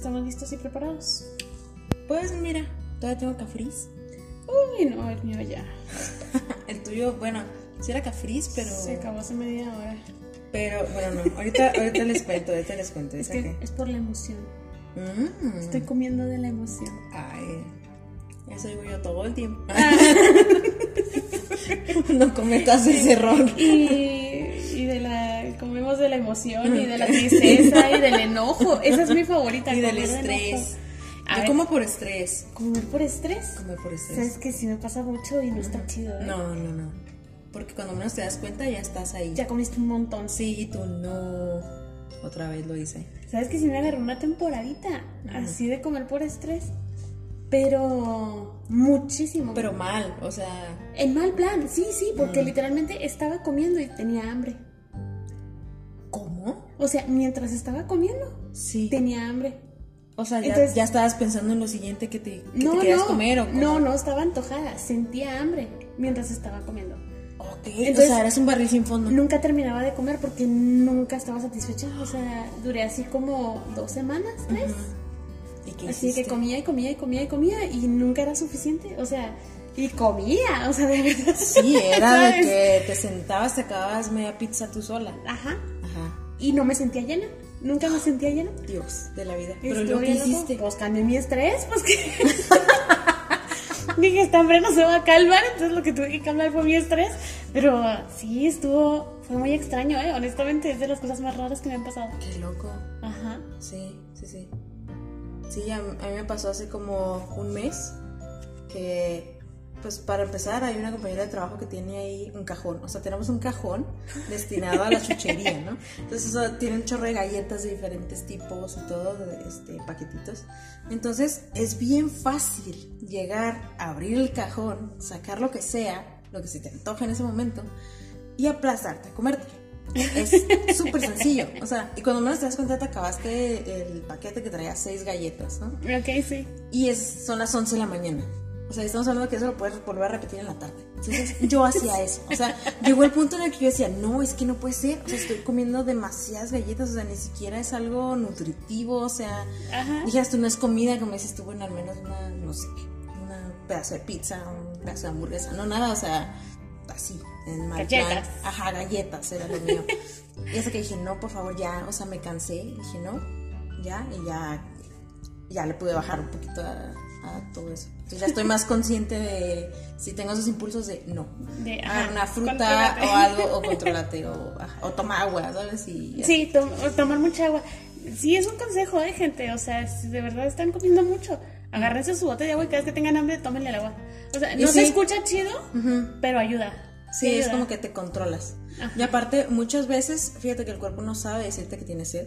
¿Estamos listos y preparados? Pues mira, todavía tengo cafris. Uy, no, el mío ya. El tuyo, bueno, sí era cafris, pero. Se acabó hace media hora. Pero bueno, no, ahorita, ahorita les cuento, ahorita les cuento. Es ¿esa que es por la emoción. Mm. Estoy comiendo de la emoción. Ay, eso digo yo todo el tiempo. no cometas ese error. Y. Comemos de la emoción y de la tristeza y del enojo. Esa es mi favorita. Y del estrés. Yo como por estrés. comer por estrés. Comer por estrés. Sabes que sí me pasa mucho y no está chido. ¿eh? No, no, no. Porque cuando menos te das cuenta ya estás ahí. Ya comiste un montón. Sí, y tú no. Otra vez lo hice. Sabes que sí me agarró una temporadita así de comer por estrés. Pero muchísimo. Pero mal, o sea. En mal plan, sí, sí, porque literalmente estaba comiendo y tenía hambre. O sea, mientras estaba comiendo, Sí. tenía hambre. O sea, ya, Entonces- ya estabas pensando en lo siguiente que te, que no, te querías no, comer o cómo? no, no, estaba antojada, sentía hambre mientras estaba comiendo. Ok, Entonces- o sea, eres un barril sin fondo. Nunca terminaba de comer porque nunca estaba satisfecha. O sea, duré así como dos semanas, tres. ¿Y qué Así que comía y comía y comía y comía y nunca era suficiente. O sea, y comía, o sea, de verdad. Sí, era de que te sentabas, te acababas media pizza tú sola. Ajá. Ajá. Y no me sentía llena. Nunca me sentía llena. Dios de la vida. Pero lo que hiciste. Pues cambié mi estrés, pues que. Dije, esta hambre no se va a calmar, entonces lo que tuve que calmar fue mi estrés. Pero sí, estuvo. Fue muy extraño, ¿eh? Honestamente, es de las cosas más raras que me han pasado. Qué loco. Ajá. Sí, sí, sí. Sí, a, a mí me pasó hace como un mes que, pues para empezar, hay una compañera de trabajo que tiene ahí un cajón. O sea, tenemos un cajón destinado a la chuchería, ¿no? Entonces, eso tiene un chorro de galletas de diferentes tipos y todo, este, paquetitos. Entonces, es bien fácil llegar, abrir el cajón, sacar lo que sea, lo que se te antoja en ese momento, y aplastarte, a comerte. Es súper sencillo. O sea, y cuando menos te das cuenta, te acabaste el paquete que traía seis galletas, ¿no? Ok, sí. Y es, son las 11 de la mañana. O sea, estamos hablando que eso lo puedes volver a repetir en la tarde. Entonces, yo hacía eso. O sea, llegó el punto en el que yo decía, no, es que no puede ser. O sea, estoy comiendo demasiadas galletas. O sea, ni siquiera es algo nutritivo. O sea, Ajá. dije, esto no es comida. Como dices tú, bueno, al menos una, no sé, un pedazo de pizza, un pedazo de hamburguesa. No, nada, o sea, así, en mal plan. Galletas. Ajá, galletas era lo mío. y hasta que dije, no, por favor, ya. O sea, me cansé. Dije, no, ya. Y ya ya le pude bajar un poquito a, a todo eso. Entonces ya estoy más consciente de si tengo esos impulsos de no. De, ajá, una fruta o algo, o controlate, o, ajá, o toma agua, ¿sabes? Y. Sí, tom- tomar mucha agua. Sí, es un consejo, de gente. O sea, si de verdad están comiendo mucho, agárrense su bote de agua y cada vez que tengan hambre, tómenle el agua. O sea, no se escucha chido, pero ayuda. Sí, es como que te controlas. Ajá. Y aparte, muchas veces, fíjate que el cuerpo no sabe decirte que tiene sed.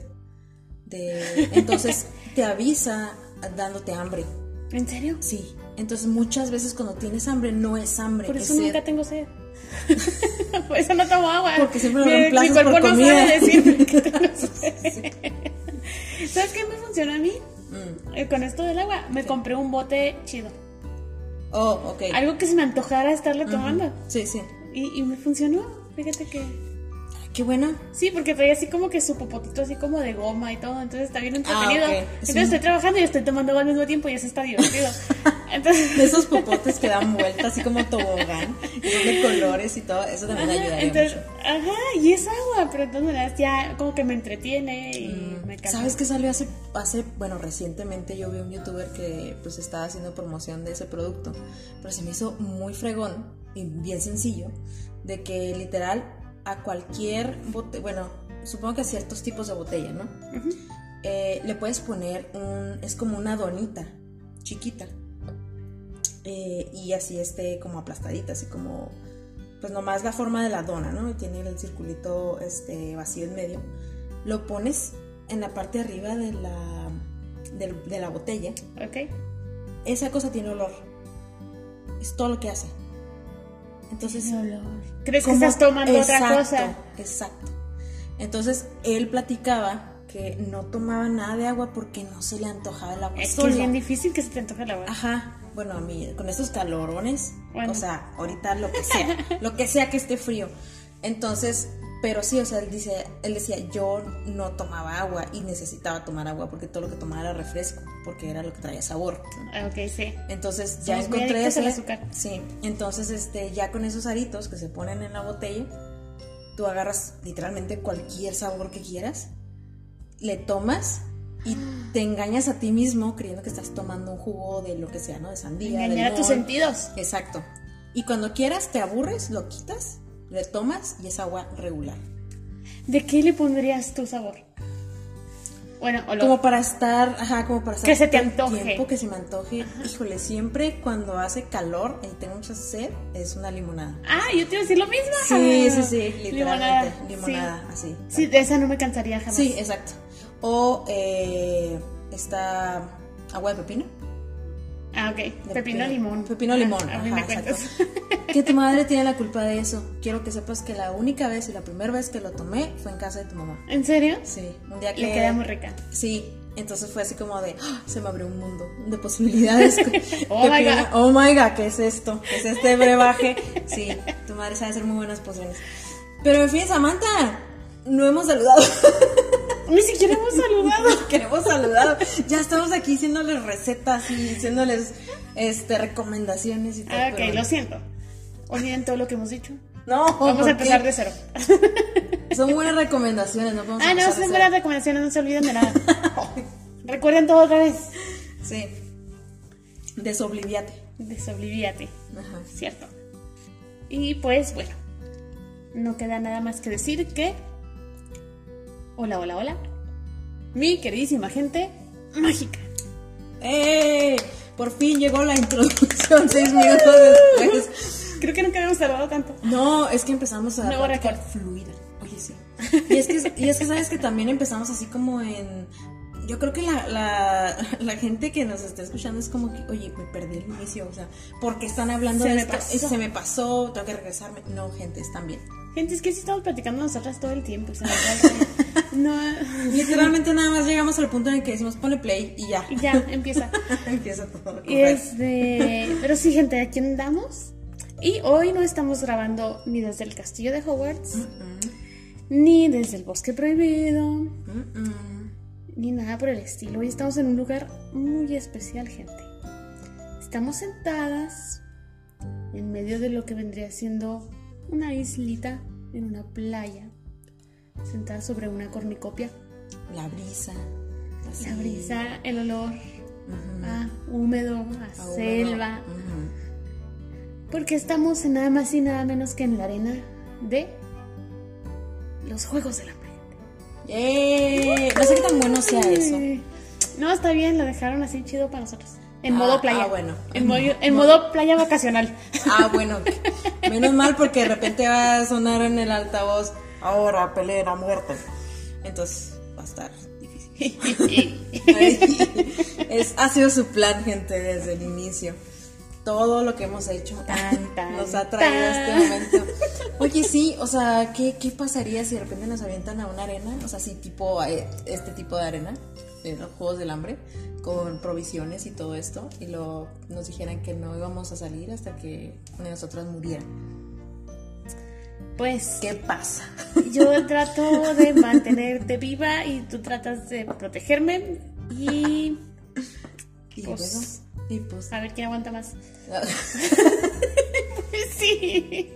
De, entonces te avisa dándote hambre. ¿En serio? Sí. Entonces muchas veces cuando tienes hambre no es hambre. Por es eso sed. nunca tengo sed. por eso no tomo agua. Porque siempre lo Mi- reemplazas Mi cuerpo por no sabe decirme que tengo sed. ¿Sabes qué me funciona a mí? Mm. Eh, Con esto del agua, me compré un bote chido. Oh, ok. Algo que se me antojara estarle tomando. Sí, sí. Y, y me funcionó. Fíjate que. Qué bueno. Sí, porque traía así como que su popotito así como de goma y todo, entonces está bien entretenido. Ah, ok. Entonces Sí. estoy trabajando y estoy tomando agua al mismo tiempo y eso está divertido. Entonces, De esos popotes que dan vueltas así como tobogán, de colores y todo, eso también ajá, ayudaría entonces, mucho. ajá, y es agua, pero maneras ya como que me entretiene y me calma. Mm, ¿Sabes qué salió hace, hace, bueno, recientemente yo vi un youtuber que pues estaba haciendo promoción de ese producto, pero se me hizo muy fregón y bien sencillo, de que literal a cualquier bote, bueno, supongo que a ciertos tipos de botella, ¿no? Eh, le puedes poner un, es como una donita chiquita, eh, y así esté como aplastadita, así como, pues nomás la forma de la dona, ¿no? Y tiene el circulito este, vacío en medio. Lo pones en la parte de arriba de la, del- de la botella. Ok. Esa cosa tiene olor. Es todo lo que hace. Entonces, olor. ¿Crees que ¿cómo- estás tomando otra cosa? Exacto. Entonces, él platicaba que no tomaba nada de agua porque no se le antojaba el agua Es que es bien difícil que se te antoje el agua. Ajá. Bueno, a mí, con estos calorones, Bueno. o sea, ahorita lo que sea, lo que sea que esté frío. Entonces, Pero sí, o sea, él, dice, él decía, yo no tomaba agua y necesitaba tomar agua porque todo lo que tomaba era refresco, porque era lo que traía sabor. Ah, Ok, sí. Entonces ya Somos encontré ese. azúcar. Sí, entonces este, ya con esos aritos que se ponen en la botella, tú agarras literalmente cualquier sabor que quieras, le tomas y te engañas a ti mismo creyendo que estás tomando un jugo de lo que sea, ¿no? De sandía, Engañar a tus sentidos. Exacto. Y cuando quieras, te aburres, lo quitas, le tomas y es agua regular. ¿De qué le pondrías tu sabor? Bueno, o lo... Como para estar, ajá, como para estar Que se te antoje. tiempo que se me antoje. Híjole, siempre cuando hace calor y tengo mucha sed, es una limonada. Ah, yo te iba a decir lo mismo. Sí, sí, sí, literalmente. Limonada, Limonada, sí. así. Sí, de esa no me cansaría jamás. Sí, exacto. O eh, está agua de pepino. Ah, ok. Pepino limón. Pepino limón. Ah, a mí ajá, me cuentas. exacto. Que tu madre tiene la culpa de eso. Quiero que sepas que la única vez y la primera vez que lo tomé fue en casa de tu mamá. ¿En serio? Sí, un día que... Le queda muy rica. Sí, entonces fue así como de, ¡ah! se me abrió un mundo de posibilidades. Oh my God. Oh my god, ¿qué es esto? ¿Qué es este brebaje? Sí, tu madre sabe hacer muy buenas pociones. Pero en fin, Samantha, no hemos saludado. Ni siquiera hemos saludado. Queremos saludar. Ya estamos aquí haciéndoles recetas y haciéndoles este, recomendaciones y todo. Ah, ok, pero- lo siento. Olviden todo lo que hemos dicho. No, Vamos ¿por a empezar qué? de cero. Son buenas recomendaciones, no podemos Ah, no, son buenas cero. recomendaciones, no se olviden de nada. Recuerden todo otra vez. Sí. Desobliviate. Desoblivíate, Ajá. cierto. Y pues bueno, no queda nada más que decir que. Hola, hola, hola. Mi queridísima gente mágica. ¡Eh! Por fin llegó la introducción seis minutos después. Creo que nunca habíamos tardado tanto. No, es que empezamos a platicar récord. fluida. Oye, sí. Y es, que, y es que sabes que también empezamos así como en... Yo creo que la, la, la gente que nos está escuchando es como que, oye, me perdí el inicio, o sea, ¿por qué están hablando Se de me esto? pasó. Se me pasó, tengo que regresarme. No, gente, están bien. Gente, es que sí estamos platicando nosotras todo el tiempo. se rollo. No. Literalmente nada más llegamos al punto en el que decimos, ponle play y ya. Y ya, empieza. Empieza todo. Y este, pero sí, gente, aquí andamos. Y hoy no estamos grabando ni desde el castillo de Hogwarts, ni desde el bosque prohibido, ni nada por el estilo. Hoy estamos en un lugar muy especial, gente. Estamos sentadas en medio de lo que vendría siendo una islita en una playa, sentadas sobre una cornicopia. La brisa. así. La brisa, el olor a húmedo, a, A húmedo. selva. Porque estamos en nada más y nada menos que en la arena de los Juegos del Hambre. ¡Eh! No sé qué tan bueno sea eso. No, está bien, lo dejaron así chido para nosotros. En Ah, modo playa. ah, bueno. En, modo, en modo playa vacacional. Ah, bueno. Menos mal porque de repente va a sonar en el altavoz. Ahora peleen a muerte. Entonces va a estar difícil. es, ha sido su plan, gente, desde el inicio. Todo lo que hemos hecho Tan, tan, nos ha traído a este momento. Oye, sí, o sea, ¿qué, ¿qué pasaría si de repente nos avientan a una arena? O sea, sí, tipo eh, este tipo de arena, de los Juegos del Hambre, con provisiones y todo esto, y lo, nos dijeran que no íbamos a salir hasta que una de nosotras muriera. Pues ¿Qué pasa? yo trato de mantenerte viva y tú tratas de protegerme. Y Y Pues- bueno, y pues... a ver quién aguanta más. Sí.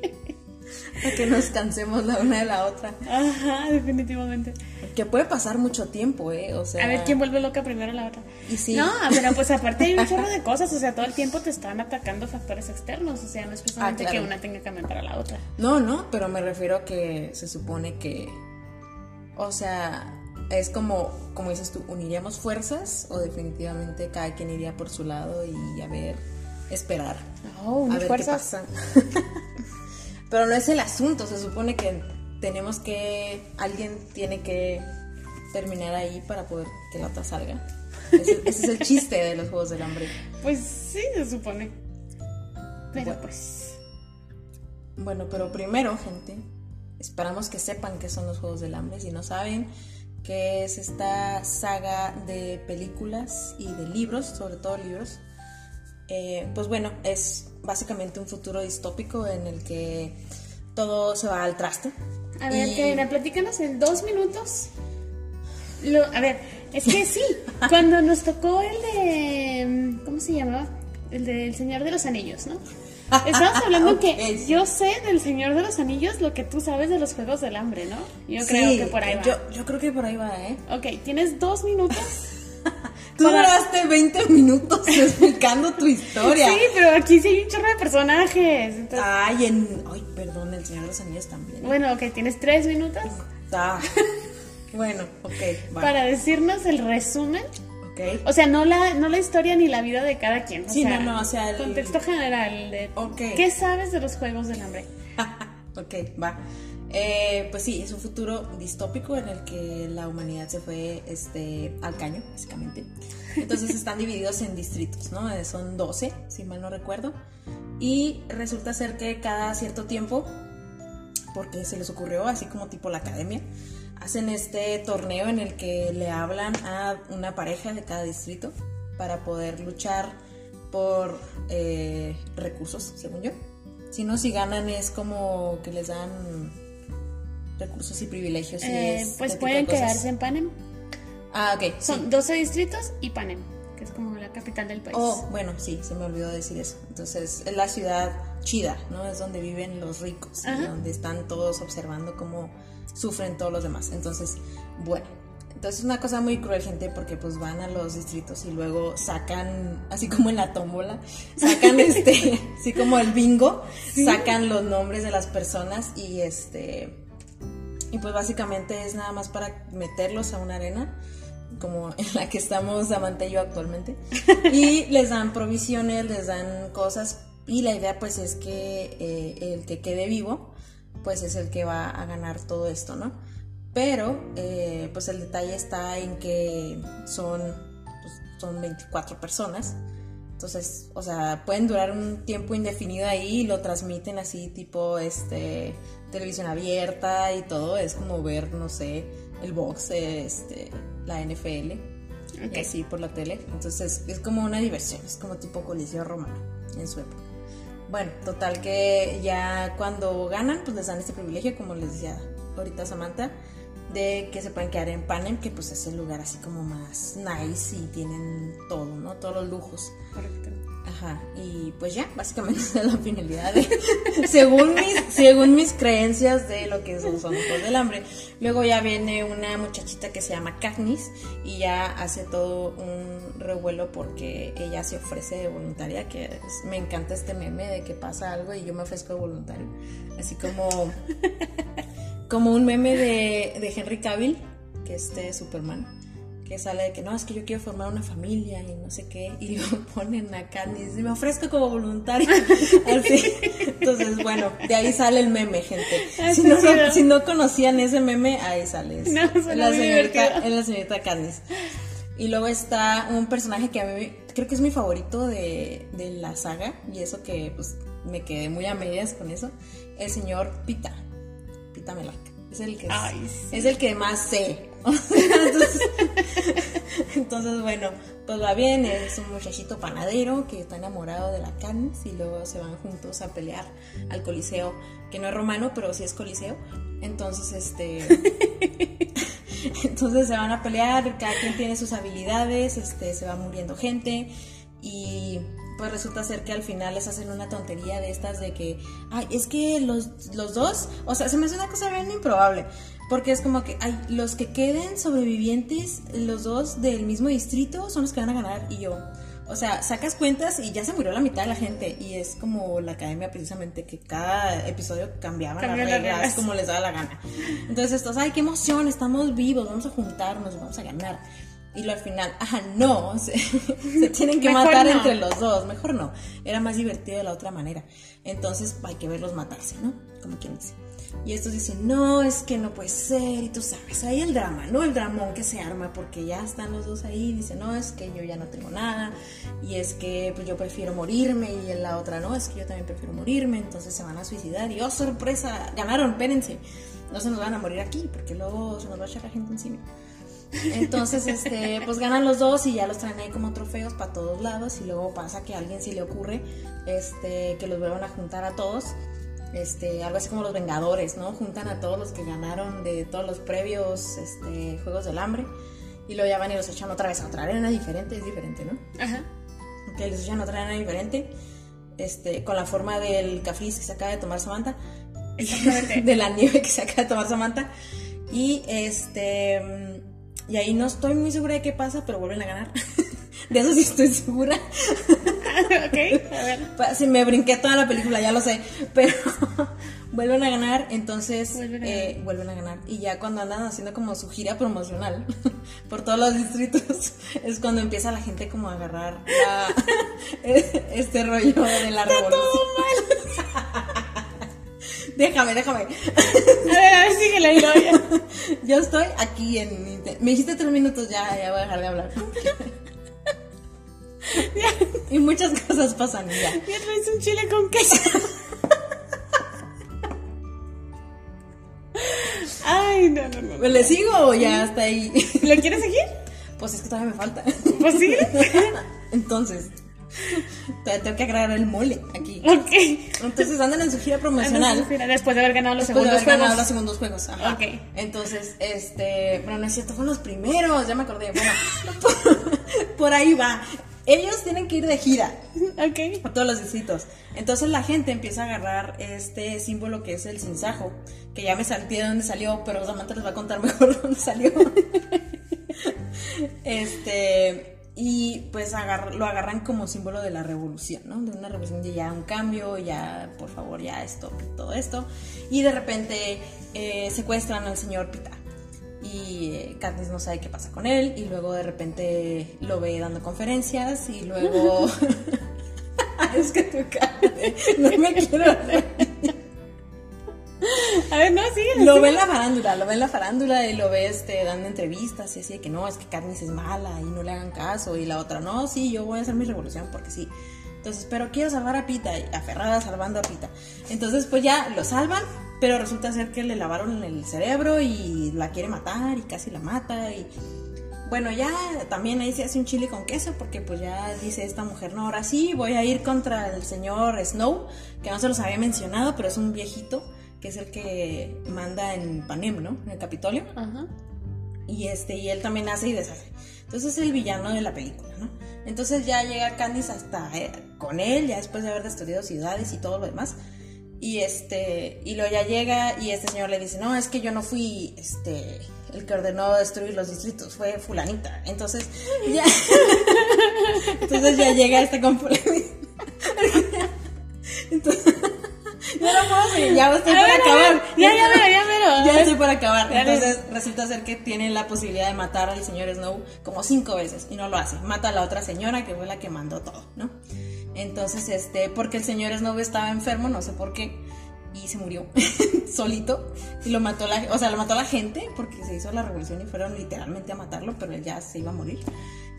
A que nos cansemos la una de la otra. Ajá, definitivamente. Que puede pasar mucho tiempo, ¿eh? O sea... A ver quién vuelve loca primero a la otra. Y sí. No, pero pues aparte hay un chorro de cosas, o sea, todo el tiempo te están atacando factores externos, o sea, no es precisamente Ah, claro. que una tenga que aumentar a la otra. No, no, pero me refiero a que se supone que, o sea, es como, como dices tú, uniríamos fuerzas o definitivamente cada quien iría por su lado y a ver, esperar, Oh, a ver fuerzas. qué pasa. pero no es el asunto, se supone que tenemos que, alguien tiene que terminar ahí para poder que la otra salga. Ese, ese es el chiste de los Juegos del Hambre. Pues sí, se supone. Pero Bueno. pues. Bueno, pero primero, gente, esperamos que sepan qué son los Juegos del Hambre. Si no saben qué es esta saga de películas y de libros, sobre todo libros, eh, pues bueno, es básicamente un futuro distópico en el que todo se va al traste. A ver, Y- Karina, platícanos en dos minutos. Lo, a ver, es que sí, cuando nos tocó el de. ¿Cómo se llamaba? El del Señor de los Anillos, ¿no? Estamos hablando Ok, que sí. yo sé del Señor de los Anillos lo que tú sabes de los Juegos del Hambre, ¿no? Yo creo Sí, que por ahí va. Yo, yo creo que por ahí va, ¿eh? Ok, tienes dos minutos. Tú Para- duraste 20 minutos explicando tu historia. Sí, pero aquí sí hay un chorro de personajes. entonces- Ay, en... Ay, perdón, el Señor de los Anillos también. bueno, ok, tienes tres minutos Ah, bueno, ok, va. para decirnos el resumen. Ok. O sea, no la, no la historia ni la vida de cada quien. O Sí, sea, no, no, o sea, el- Contexto general de Ok. qué sabes de los Juegos del Hambre. ok, va. Eh, pues sí, es un futuro distópico en el que la humanidad se fue este, al caño, básicamente. Entonces están divididos en distritos, ¿no? Eh, Son 12, si mal no recuerdo. Y resulta ser que cada cierto tiempo, porque se les ocurrió, así como tipo la academia, hacen este torneo en el que le hablan a una pareja de cada distrito para poder luchar por eh, recursos, según yo. Si no, si ganan es como que les dan recursos y privilegios. y Eh, es pues pueden quedarse en Panem. Ah, ok. sí. Son 12 distritos y Panem, que es como la capital del país. Oh, bueno, sí, se me olvidó decir eso. Entonces, es la ciudad chida, ¿no? Es donde viven los ricos, y donde están todos observando cómo sufren todos los demás. Entonces, bueno. Entonces es una cosa muy cruel, gente, porque pues van a los distritos y luego sacan, así como en la tómbola, sacan este, así como el bingo, sacan los nombres de las personas y este, y pues básicamente es nada más para meterlos a una arena, como en la que estamos Samantha y yo actualmente, y les dan provisiones, les dan cosas, y la idea pues es que eh, el que quede vivo, pues es el que va a ganar todo esto, ¿no? Pero eh, pues el detalle está en que son, pues, son 24 personas. Entonces, o sea, pueden durar un tiempo indefinido ahí y lo transmiten así tipo este televisión abierta y todo. Es como ver, no sé, el box, este, la NFL, Ok. y así por la tele. Entonces es como una diversión, es como tipo coliseo romano en su época. Bueno, total que ya cuando ganan, pues les dan este privilegio, como les decía ahorita Samantha, de que se pueden quedar en Panem, que pues es el lugar así como más nice y tienen todo, ¿no? Todos los lujos. Correcto. Y pues ya, básicamente esa es la finalidad de, según mis, según mis creencias de lo que son, los del hambre. Luego ya viene una muchachita que se llama Katniss y ya hace todo un revuelo porque ella se ofrece de voluntaria, que me encanta este meme de que pasa algo y yo me ofrezco de voluntario. Así como, como un meme de, de Henry Cavill, que es este Superman que sale de que no, es que yo quiero formar una familia y no sé qué, y lo ponen acá y dice, me ofrezco como voluntario. Así. Entonces, bueno, de ahí sale el meme, gente. Ah, Si no, si no conocían ese meme, ahí sale. No, la señorita, la señorita Candice. Y luego está un personaje que a mí creo que es mi favorito de, de la saga, y eso que pues me quedé muy a medias con eso, el señor Pita. Pita Melac. Es el que, Ay, sí. es el que más sé. entonces, bueno, pues va bien, es un muchachito panadero que está enamorado de la Candice y luego se van juntos a pelear al Coliseo, que no es romano, pero sí es Coliseo. Entonces, este... Entonces se van a pelear, cada quien tiene sus habilidades, este, se va muriendo gente y pues resulta ser que al final les hacen una tontería de estas de que, ay, es que los, los dos, o sea, se me hace una cosa bien improbable, porque es como que, ay, los que queden sobrevivientes, los dos del mismo distrito son los que van a ganar y yo. O sea, sacas cuentas y ya se murió la mitad de la gente. Y es como la academia precisamente, que cada episodio cambiaban las las reglas reglas. como les daba la gana. Entonces estos, ay, qué emoción, estamos vivos, vamos a juntarnos, vamos a ganar. Y lo al final, ajá, no, se, se tienen que matar no. entre los dos, mejor no. Era más divertido de la otra manera. Entonces hay que verlos matarse, ¿no? Como quien dice. Y estos dicen, no, es que no puede ser, y tú sabes, ahí el drama, ¿no? El dramón que se arma, porque ya están los dos ahí, dicen, no, es que yo ya no tengo nada, y es que pues, yo prefiero morirme, y en la otra, no, es que yo también prefiero morirme, entonces se van a suicidar, y oh, sorpresa, ganaron, espérense, no se nos van a morir aquí, porque luego se nos va a echar la gente encima. Entonces, este, pues ganan los dos y ya los traen ahí como trofeos para todos lados y luego pasa que a alguien se le ocurre este, que los vuelvan a juntar a todos este, algo así como los Vengadores, ¿no? Juntan a todos los que ganaron de todos los previos este, Juegos del Hambre y lo llevan y los echan otra vez a otra arena diferente, es diferente, ¿no? Ajá. Que les echan a otra arena diferente, este, con la forma del cafés que se acaba de tomar Samantha, de la nieve que se acaba de tomar Samantha, y este, y ahí no estoy muy segura de qué pasa, pero vuelven a ganar. De eso sí estoy segura. ok, a ver. Si me brinqué toda la película, ya lo sé. Pero vuelven a ganar, entonces Vuelven a eh, vuelven a ganar. Y ya cuando andan haciendo como su gira promocional por todos los distritos, es cuando empieza la gente como a agarrar la- este rollo de la revolución. déjame, déjame. A ver, a ver, y. Yo estoy aquí en... Me dijiste tres minutos, ya, ya voy a dejar de hablar. y muchas cosas pasan ya. Ya traes un chile con queso. Ay, no, no, no. ¿Le sigo o ya hasta ahí? ¿Le quieres seguir? Pues es que todavía me falta. Pues síguele. Entonces, todavía tengo que agregar el mole aquí. Ok. Entonces andan en su gira promocional. Mira, Después de haber ganado los Después de segundos haber ganado juegos. los segundos juegos. Ajá. Ok. Entonces, este, bueno, no es cierto, fueron los primeros, ya me acordé. Bueno, por, por ahí va. Ellos tienen que ir de gira Ok. a todos los distritos. Entonces la gente empieza a agarrar este símbolo que es el sinsajo, que ya me salté de dónde salió, pero Samantha les va a contar mejor dónde salió. este, y pues agar- lo agarran como símbolo de la revolución, ¿no? De una revolución de ya un cambio, ya por favor, ya esto, todo esto. Y de repente eh, secuestran al señor Pita. Y eh, Katniss no sabe qué pasa con él. Y luego de repente lo ve dando conferencias. Y luego. es que tu cara No me quiero. A ver, no, síguele. Lo ve síguele. en la farándula, lo ve en la farándula y lo ve este, dando entrevistas y así de que no, es que Katniss es mala y no le hagan caso. Y la otra, no, sí, yo voy a hacer mi revolución porque sí. Entonces, pero quiero salvar a Pita y aferrada salvando a Pita. Entonces, pues ya lo salvan, pero resulta ser que le lavaron el cerebro y la quiere matar y casi la mata y bueno, ya también ahí se hace un chile con queso porque pues ya dice esta mujer, no, ahora sí voy a ir contra el señor Snow, que no se los había mencionado, pero es un viejito que es el que manda en Panem, ¿no? En el Capitolio. Ajá. Y este, y él también hace y deshace. Entonces es el villano de la película, ¿no? Entonces ya llega Candice hasta eh, con él, ya después de haber destruido ciudades y todo lo demás. Y este, y luego ya llega y este señor le dice, no, es que yo no fui este el que ordenó destruir los distritos, fue fulanita. Entonces, ya. Entonces ya llega este fulanita. Entonces, ya no puedo seguir, ya estoy A por ver, a acabar. Ya, ya, mero, ya, mero. Ya estoy por acabar. Entonces resulta ser que tiene la posibilidad de matar al señor Snow como cinco veces y no lo hace. Mata a la otra señora que fue la que mandó todo, ¿no? Entonces, este, porque el señor Snow estaba enfermo, no sé por qué, y se murió solito y lo mató la, o sea, lo mató la gente porque se hizo la revolución y fueron literalmente a matarlo, pero él ya se iba a morir.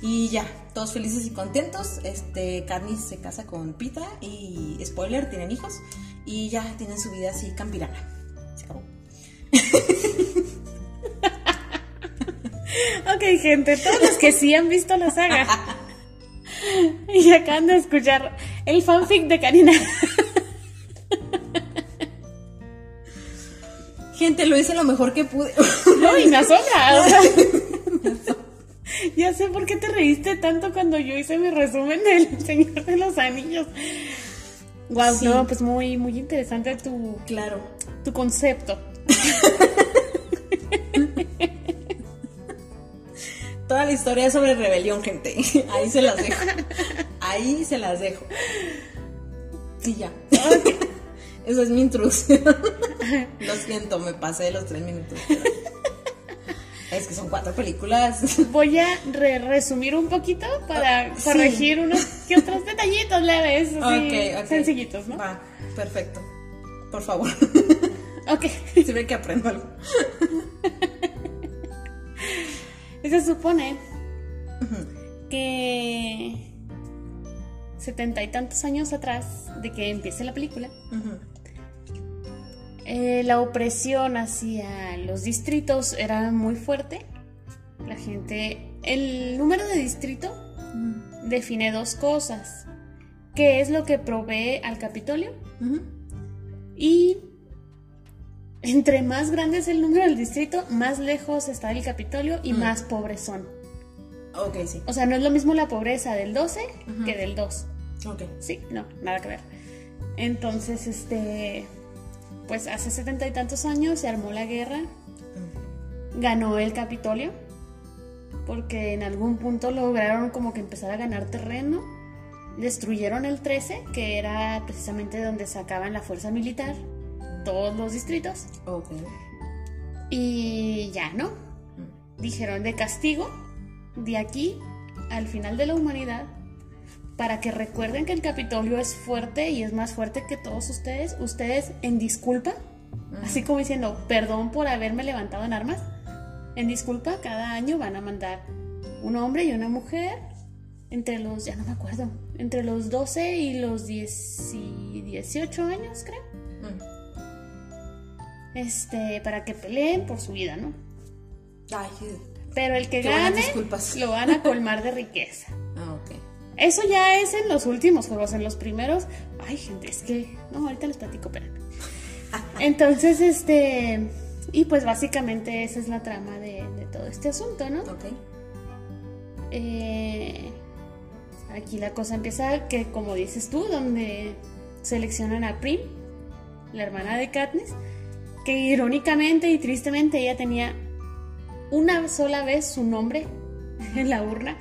Y ya, todos felices y contentos. Este, Katniss se casa con Pita y spoiler, tienen hijos y ya tienen su vida así campirana. Se acabó. Ok, gente, todos los que sí han visto la saga y acaban de escuchar el fanfic de Karina. Gente, lo hice lo mejor que pude. No, y me asombra. o sea, ya sé por qué te reíste tanto cuando yo hice mi resumen del Señor de los Anillos. Wow, Sí. no, pues muy, muy interesante tu, claro. tu concepto. Toda la historia es sobre rebelión, gente. Ahí se las dejo. Ahí se las dejo. Sí, ya. Esa es mi introducción. Lo siento, me pasé de los tres minutos. pero- Es que son cuatro películas. Voy a re- resumir un poquito para Sí. corregir unos que otros detallitos leves, así, Ok, ok. sencillitos, ¿no? Va, perfecto. Por favor. Ok. Siempre que aprendo algo. Se supone que setenta y tantos años atrás de que empiece la película, eh, la opresión hacia los distritos era muy fuerte. La gente, el número de distrito define dos cosas. ¿Qué es lo que provee al Capitolio? Y entre más grande es el número del distrito, más lejos está el Capitolio y más pobres son. Ok, sí. O sea, no es lo mismo la pobreza del 12 que del 2. Ok. Sí, no, nada que ver. Entonces, este, pues hace setenta y tantos años se armó la guerra, ganó el Capitolio, porque en algún punto lograron como que empezar a ganar terreno, destruyeron el 13, que era precisamente donde sacaban la fuerza militar, todos los distritos, Ok. y ya no. Dijeron de castigo, de aquí al final de la humanidad, para que recuerden que el Capitolio es fuerte y es más fuerte que todos ustedes, ustedes en disculpa, así como diciendo, perdón por haberme levantado en armas, en disculpa, cada año van a mandar un hombre y una mujer entre los, ya no me acuerdo, entre los 12 y los 10 y 18 años, creo. Este, para que peleen por su vida, ¿no? Ay. Pero el que gane lo van a colmar de riqueza. Ah, ok. Eso ya es en los últimos juegos, en los primeros. Ay, gente, es que. No, ahorita les platico, espérame. Entonces, este. Y pues básicamente esa es la trama de, de todo este asunto, ¿no? Ok. Eh, aquí la cosa empieza que, como dices tú, donde seleccionan a Prim, la hermana de Katniss, que irónicamente y tristemente ella tenía una sola vez su nombre en la urna,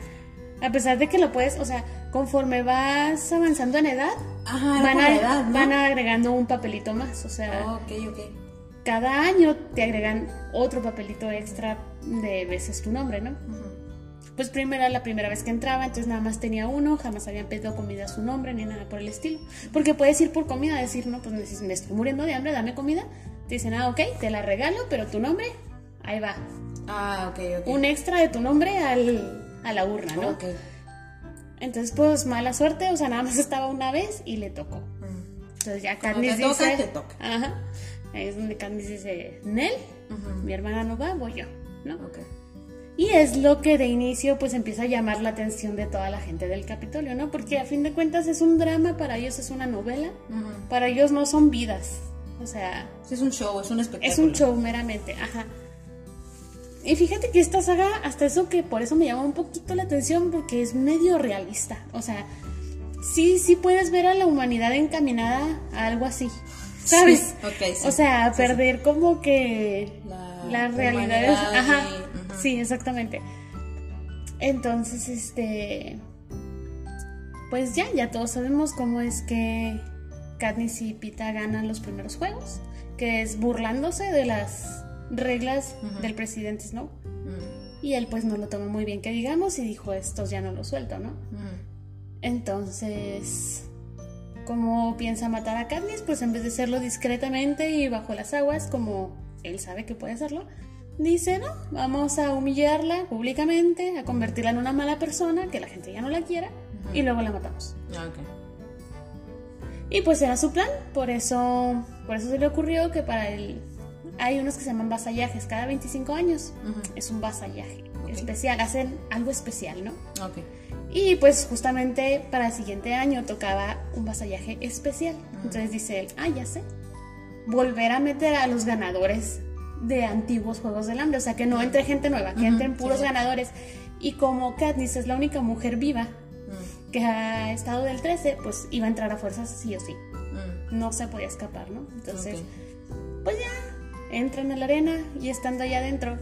a pesar de que lo puedes, o sea, conforme vas avanzando en edad, Ajá, van, por a- la edad, ¿no? van agregando un papelito más, o sea, Ah, cada año te agregan otro papelito extra de veces tu nombre, ¿no? Pues primero era la primera vez que entraba, entonces nada más tenía uno, jamás habían pedido comida a su nombre ni nada por el estilo. Porque puedes ir por comida, decir, no, pues me estoy muriendo de hambre, dame comida. Te dicen, ah, ok, te la regalo, pero tu nombre, ahí va. Ah, ok, ok. Un extra de tu nombre al, a la urna, ¿no? Ok. Entonces, pues mala suerte, o sea, nada más estaba una vez y le tocó. Mm. Entonces ya Katniss te toca, dice... te toca. Ajá. Ahí es donde Katniss dice, Nel, mi hermana no va, voy yo, ¿no? Ok. Y es lo que de inicio pues empieza a llamar la atención de toda la gente del Capitolio, ¿no? Porque a fin de cuentas es un drama, para ellos es una novela, para ellos no son vidas. O sea, es un show, es un espectáculo. es un show meramente, ajá. Y fíjate que esta saga, hasta eso que por eso me llama un poquito la atención, porque es medio realista. O sea, sí, sí puedes ver a la humanidad encaminada a algo así. ¿Sabes? Sí, sí. O sea, a sí. perder como que La humanidad y- Ajá. Sí, exactamente. Entonces, este. Pues ya, ya todos sabemos cómo es que Katniss y Pita ganan los primeros juegos. Que es burlándose de las reglas del presidente Snow. Y él pues no lo tomó muy bien que digamos y dijo estos ya no los suelto, ¿no? Entonces, como piensa matar a Katniss, pues en vez de hacerlo discretamente y bajo las aguas, como él sabe que puede hacerlo, dice, no, vamos a humillarla públicamente, a convertirla en una mala persona, que la gente ya no la quiera, y luego la matamos. Ah, ok. Y pues era su plan, por eso, por eso se le ocurrió que para el... Hay unos que se llaman vasallajes, cada 25 años es un vasallaje especial, hacen algo especial, ¿no? Ok. Y pues justamente para el siguiente año tocaba un vasallaje especial. Entonces dice él, ah, ya sé. Volver a meter a los ganadores de antiguos Juegos del Hambre. O sea, que no entre gente nueva, que entren puros sí. ganadores. Y como Katniss es la única mujer viva Mm, que ha estado del 13, pues iba a entrar a fuerzas sí o sí. mm. No se podía escapar, ¿no? Entonces, pues ya, entran a la arena y estando allá adentro,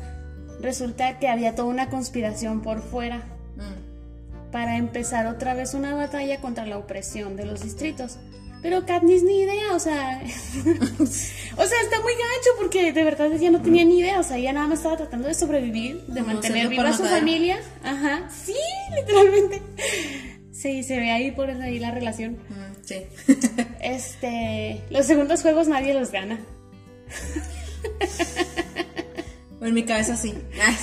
resulta que había toda una conspiración por fuera Mm. para empezar otra vez una batalla contra la opresión de los distritos. Pero Katniss ni idea, o sea, o sea, está muy gacho porque de verdad ella no tenía ni idea, o sea, ella nada más estaba tratando de sobrevivir, de mantener viva a su familia. Ajá, sí, literalmente. Sí, se ve ahí por ahí la relación. Mm, Sí. Este, los segundos juegos nadie los gana. en mi cabeza sí. Ah.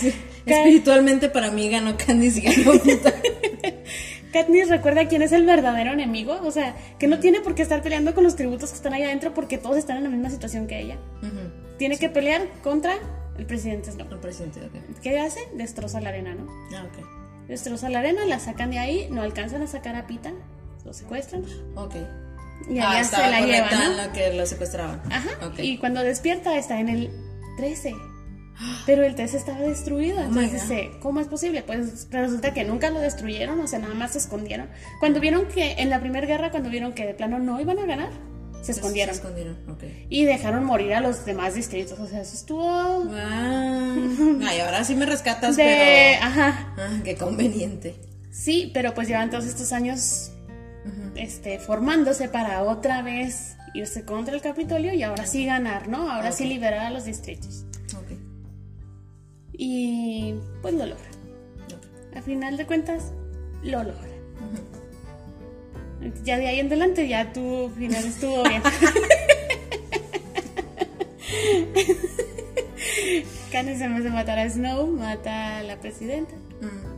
Espiritualmente para mí ganó Candice y ganó Pita. Katniss recuerda quién es el verdadero enemigo, o sea, que no tiene por qué estar peleando con los tributos que están ahí adentro porque todos están en la misma situación que ella. Tiene que pelear contra el presidente Snow. El presidente, ok. ¿Qué hace? Destroza la arena, ¿no? Ah, ok. Destroza la arena, la sacan de ahí, no alcanzan a sacar a Pita, lo secuestran. Ok. Y ah, allá estaba se la correcta lleva, en ¿no? lo que lo secuestraban. Ajá. Y cuando despierta está en el 13. Pero el 13 estaba destruido. Entonces ¿cómo es posible? Pues resulta que nunca lo destruyeron, o sea, nada más se escondieron. Cuando vieron que en la primera guerra, cuando vieron que de plano no iban a ganar, se escondieron. Se escondieron, ok. Y dejaron morir a los demás distritos. O sea, eso estuvo Ah, ay, ahora sí me rescatas, de... pero... Ajá. Ah, qué conveniente. Sí, pero pues llevan todos estos años este, formándose para otra vez irse contra el Capitolio y ahora sí ganar, ¿no? Ahora sí liberar a los distritos. Y pues lo logra. ok. A final de cuentas, lo logra. Ya de ahí en adelante, ya tu final estuvo bien. Candice en de matar a Snow, mata a la presidenta. Mm.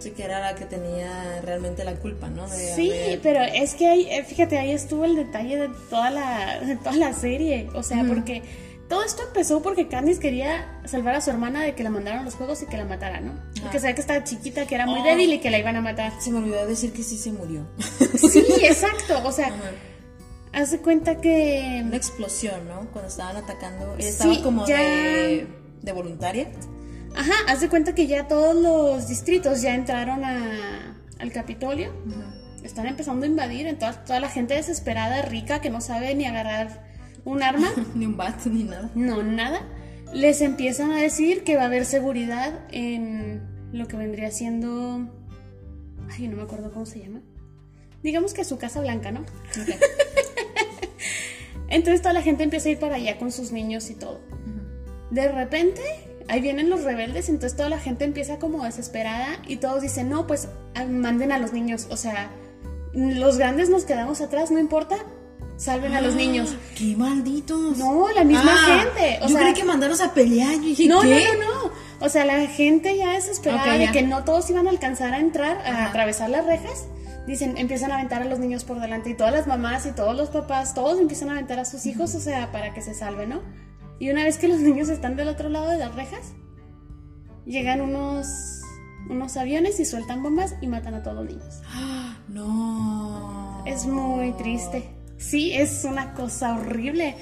Sí, que era la que tenía realmente la culpa, ¿no? De Sí, haber- pero es que ahí, eh, fíjate, ahí estuvo el detalle de toda la, de toda la serie. O sea, porque todo esto empezó porque Candice quería salvar a su hermana de que la mandaran a los juegos y que la matara, ¿no? Porque sabía que estaba chiquita, que era muy Oh. débil y que la iban a matar. Se me olvidó decir que sí se murió. Sí, exacto. O sea, Ajá. haz de cuenta que. Una explosión, ¿no? Cuando estaban atacando. Ella Sí, estaba como ya- de, de voluntaria. Ajá, haz de cuenta que ya todos los distritos ya entraron a, al Capitolio. Están empezando a invadir, entonces toda la gente desesperada, rica, que no sabe ni agarrar un arma. ni un bat, ni nada. No, nada. Les empiezan a decir que va a haber seguridad en lo que vendría siendo. Ay, no me acuerdo cómo se llama. Digamos que su Casa Blanca, ¿no? Entonces toda la gente empieza a ir para allá con sus niños y todo. De repente, ahí vienen los rebeldes, entonces toda la gente empieza como desesperada y todos dicen, no, pues ah, manden a los niños. O sea, los grandes nos quedamos atrás, no importa, salven a los niños. ¡Qué malditos! No, la misma Ah, gente. O yo sea, creí que mandaros a pelear. Yo dije, no, ¿qué? no, no, no. O sea, la gente ya desesperada Ok, de ya. que no todos iban a alcanzar a entrar, a atravesar las rejas. Dicen, empiezan a aventar a los niños por delante y todas las mamás y todos los papás, todos empiezan a aventar a sus hijos, o sea, para que se salven, ¿no? Y una vez que los niños están del otro lado de las rejas, llegan unos, unos aviones y sueltan bombas y matan a todos los niños. Ah, No. Es muy triste. Sí, es una cosa horrible.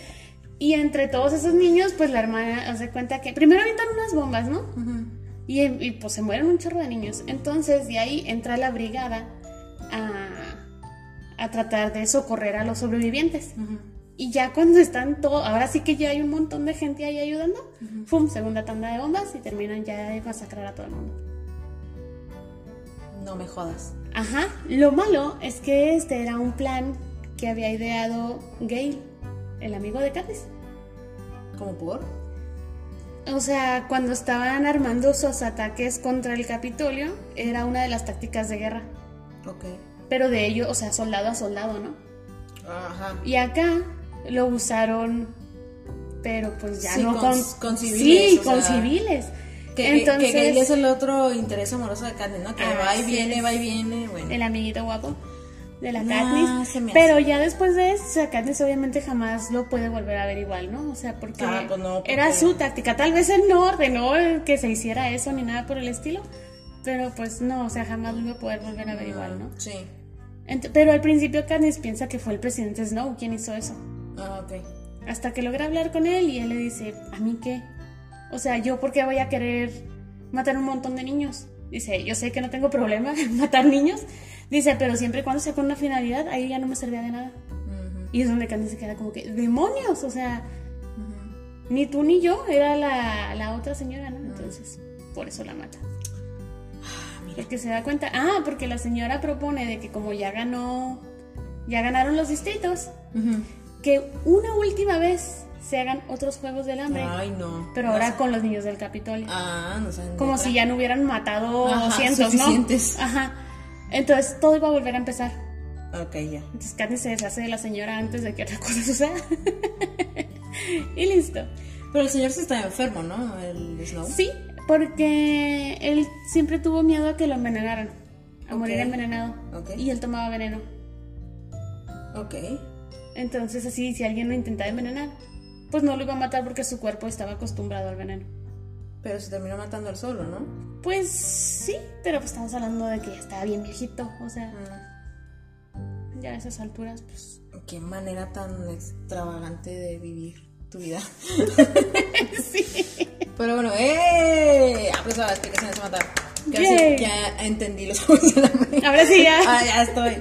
Y entre todos esos niños, pues la hermana hace cuenta que primero avientan unas bombas, ¿no? Ujú. Y, y, pues se mueren un chorro de niños. Entonces de ahí entra la brigada a, a tratar de socorrer a los sobrevivientes. Y ya cuando están todos, ahora sí que ya hay un montón de gente ahí ayudando, ¡pum! Segunda tanda de bombas y terminan ya de masacrar a todo el mundo. No me jodas. Ajá, lo malo es que este era un plan que había ideado Gale, el amigo de Katniss. ¿Cómo por? O sea, cuando estaban armando sus ataques contra el Capitolio, era una de las tácticas de guerra. Ok. Pero de ello, o sea, soldado a soldado, ¿no? Ajá. Y acá lo usaron, pero pues ya Sí, no con- con, civiles, Sí, con sea, civiles. Que, Entonces, que es el otro interés amoroso de Katniss, ¿no? Que Ah, va y sí, viene, va y viene, bueno. el amiguito guapo de la No, Katniss. se me Pero ya después de eso, o sea, Katniss obviamente jamás lo puede volver a ver igual, ¿no? O sea, porque, Ah, pues no, porque- era su táctica. Tal vez él no ordenó que se hiciera eso ni nada por el estilo. Pero pues no, o sea, jamás lo iba a poder volver a ver igual, ¿no? Sí. Ent- pero al principio Katniss piensa que fue el presidente Snow quien hizo eso. Ah, ok. Hasta que logra hablar con él y él le dice, ¿a mí qué? O sea, ¿yo por qué voy a querer matar un montón de niños? Dice, yo sé que no tengo problema en matar niños. Dice, pero siempre y cuando sea con una finalidad, ahí ya no me servía de nada. Y es donde Candice se queda como que, ¡demonios! O sea, ni tú ni yo, era la, la otra señora, ¿no? Entonces, por eso la mata. Ah, mira. Porque se da cuenta, ah, porque la señora propone de que como ya ganó, ya ganaron los distritos, que una última vez se hagan otros Juegos del Hambre. Ay, no. Pero No ahora sé. con los niños del Capitolio. Ah, no saben. Como si ya no hubieran matado Ajá, cientos, suficientes. ¿no? Ajá. Entonces todo iba a volver a empezar. Ok, ya. Entonces Katniss se deshace de la señora antes de que otra cosa suceda. y listo. Pero el señor sí está enfermo, ¿no? El Snow. Sí, porque él siempre tuvo miedo a que lo envenenaran. A morir envenenado. Ok. Y él tomaba veneno. Ok. Entonces así, si alguien lo intentaba envenenar, pues no lo iba a matar porque su cuerpo estaba acostumbrado al veneno. Pero se terminó matando al solo, ¿no? Pues sí, pero pues estamos hablando de que ya estaba bien viejito, o sea, ya a esas alturas, pues. Qué manera tan extravagante de vivir tu vida. sí. Pero bueno, ¡eh! Ah, pues la explicación se matar. Ya entendí los juegos de la mente. Ahora sí ya. Ah, ya estoy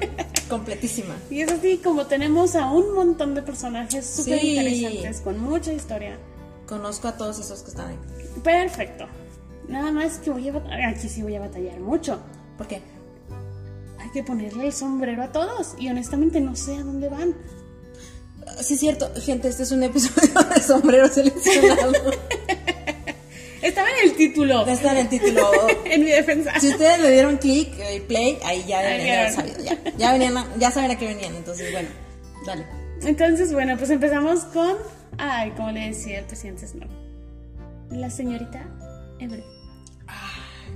completísima. Y es así como tenemos a un montón de personajes súper Sí. interesantes, con mucha historia. Conozco a todos esos que están ahí. Perfecto. Nada más que voy a batallar, aquí sí voy a batallar mucho. ¿Por qué? Hay que ponerle el sombrero a todos y honestamente no sé a dónde van. Ah, Sí, es cierto, gente, este es un episodio de sombrero seleccionado. Estaba en el título, está en el título. en mi defensa. Si ustedes le dieron clic y play, ahí ya vieron. sabido. Ya, ya, venían, ya saben a qué venían. Entonces, bueno, dale. Entonces, bueno, pues empezamos con, ay, como le decía el presidente Snow, la señorita Everett.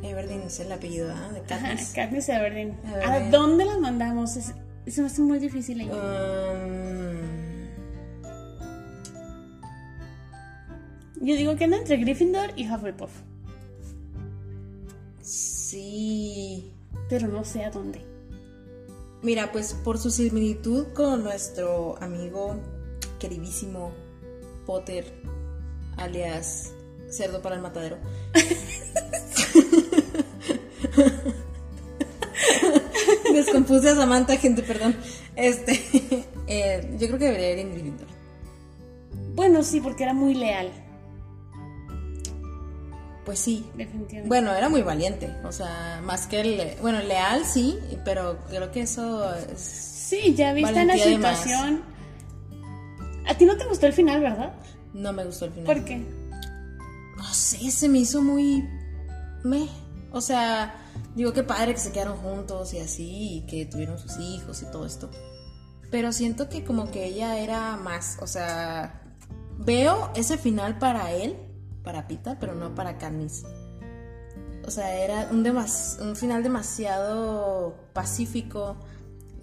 Everdeen es el apellido ¿ah? de Ajá, Katniss. Katniss Everdeen. ¿A Everdeen. dónde la mandamos? Es, se me hace muy difícil ella. Um, Yo digo que anda entre Gryffindor y Hufflepuff, sí. pero no sé a dónde. Mira, pues por su similitud con nuestro amigo queridísimo Potter, alias Cerdo para el Matadero. Descompuse a Samantha, gente, perdón. Este, eh, yo creo que debería ir en Gryffindor. Bueno, sí, porque era muy leal, Pues sí. definitivamente. Bueno, era muy valiente, o sea, más que el, bueno, leal sí, pero creo que eso es, sí, ya viste la de más. situación. A ti no te gustó el final, ¿verdad? No me gustó el final. ¿Por qué? No sé, se me hizo muy. Me. O sea, digo que padre que se quedaron juntos y así, y que tuvieron sus hijos y todo esto. Pero siento que como que ella era más. O sea, veo ese final para él, para Pita, pero no para Katniss. O sea, era un, demas- un final demasiado pacífico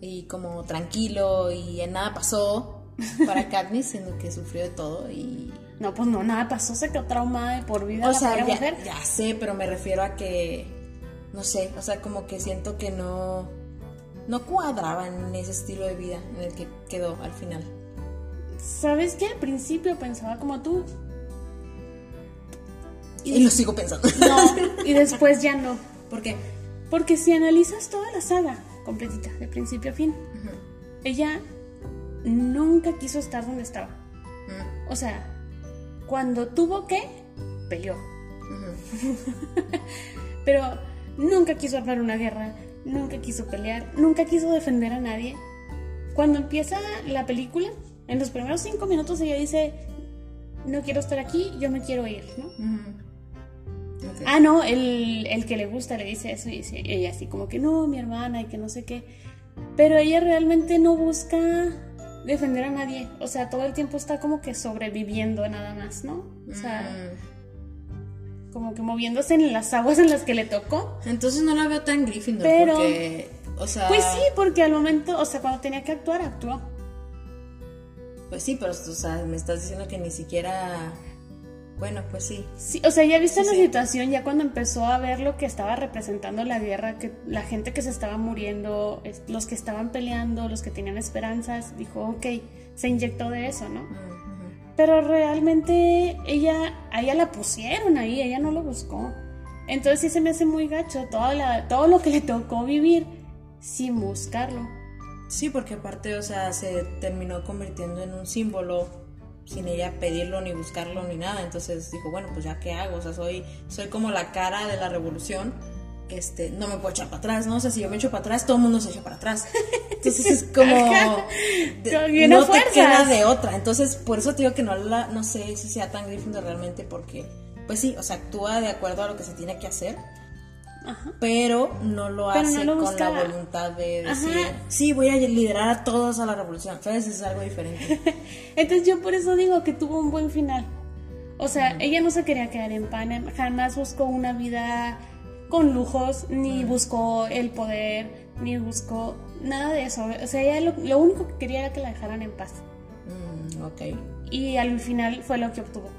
y como tranquilo y en nada pasó para Katniss, siendo que sufrió de todo y No, pues no, nada pasó, se quedó traumada de por vida o la sea, ya, mujer. ya sé, pero me refiero a que, no sé, o sea, como que siento que no, no cuadraba en ese estilo de vida en el que quedó al final. ¿Sabes qué? Al principio pensaba como tú. Y lo sigo pensando. No, y después ya no. ¿Por qué? Porque si analizas toda la saga completita, de principio a fin, ella nunca quiso estar donde estaba. Mm, O sea, cuando tuvo que, peleó. Pero nunca quiso armar una guerra, nunca quiso pelear, nunca quiso defender a nadie. Cuando empieza la película, en los primeros cinco minutos ella dice, no quiero estar aquí, yo me quiero ir, ¿no? Ah, no, el, el que le gusta le dice eso y dice, ella así como que no, mi hermana y que no sé qué. Pero ella realmente no busca defender a nadie. O sea, todo el tiempo está como que sobreviviendo nada más, ¿no? O sea, Mm. como que moviéndose en las aguas en las que le tocó. Entonces no la veo tan Gryffindor Pero- porque, o sea, Pues sí, porque al momento, o sea, cuando tenía que actuar, actuó. pues sí, pero o sea, me estás diciendo que ni siquiera, bueno, pues sí. Sí, o sea, ya viste Sí, la sí. situación, ya cuando empezó a ver lo que estaba representando la guerra, que la gente que se estaba muriendo, los que estaban peleando, los que tenían esperanzas, dijo, ok, se inyectó de eso, ¿no? Pero realmente ella, a ella la pusieron ahí, ella no lo buscó. Entonces sí se me hace muy gacho la, todo lo que le tocó vivir sin buscarlo. Sí, porque aparte, o sea, se terminó convirtiendo en un símbolo sin ella pedirlo ni buscarlo ni nada. Entonces dijo, bueno, pues ya qué hago, o sea, soy, soy como la cara de la revolución. Este, no me puedo echar para atrás, ¿no? O sea, si yo me echo para atrás, todo el mundo se echa para atrás. Entonces es como de- no te fuerzas. queda de otra. Entonces, por eso te digo que no la, no sé si sea tan Gryffindor realmente, porque, pues sí, o sea, actúa de acuerdo a lo que se tiene que hacer, Ajá. pero no lo Pero no hace lo con busca. la voluntad de decir, Ajá. sí, voy a liderar a todos a la revolución. ¿Sabes? Es algo diferente. Entonces yo por eso digo que tuvo un buen final. O sea, ella no se quería quedar en Panem, jamás buscó una vida con lujos, ni buscó el poder, ni buscó nada de eso. O sea, ella lo, lo único que quería era que la dejaran en paz. Mm, ok. Y al final fue lo que obtuvo.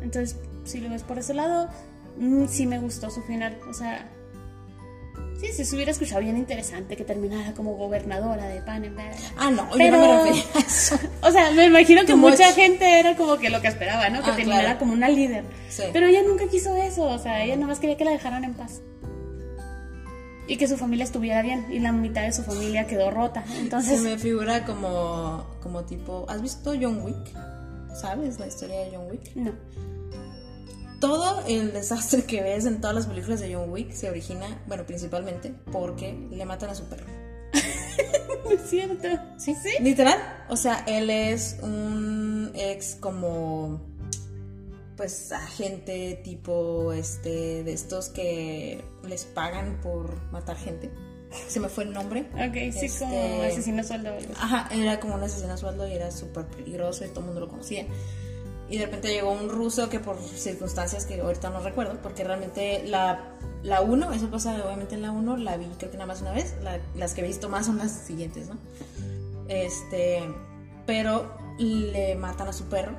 Entonces, si lo ves por ese lado, mm, sí me gustó su final. O sea, Sí, si se hubiera escuchado bien interesante que terminara como gobernadora de Panamá. Ah, no, yo Pero- no me a eso. O sea, me imagino que mucha much. gente era como que lo que esperaba, ¿no? Que Ah, terminara claro. como una líder. Sí. Pero ella nunca quiso eso, o sea, ella nada más quería que la dejaran en paz. Y que su familia estuviera bien, y la mitad de su familia quedó rota. Se Entonces, me figura como, como tipo. ¿Has visto John Wick? ¿Sabes la historia de John Wick? no. Todo el desastre que ves en todas las películas de John Wick se origina, bueno, principalmente porque le matan a su perro. No es cierto. Sí, sí. Literal. O sea, él es un ex como pues agente tipo este de estos que les pagan por matar gente. Se me fue el nombre. Ok, sí, Este- como asesino sueldo. Ajá, era como un asesino sueldo y era súper peligroso y todo el mundo lo conocía. Y de repente llegó un ruso que por circunstancias que ahorita no recuerdo, porque realmente la, la 1, eso pasa obviamente en la 1, la vi creo que nada más una vez, la- las que he visto más son las siguientes, ¿no? Este, pero le matan a su perro.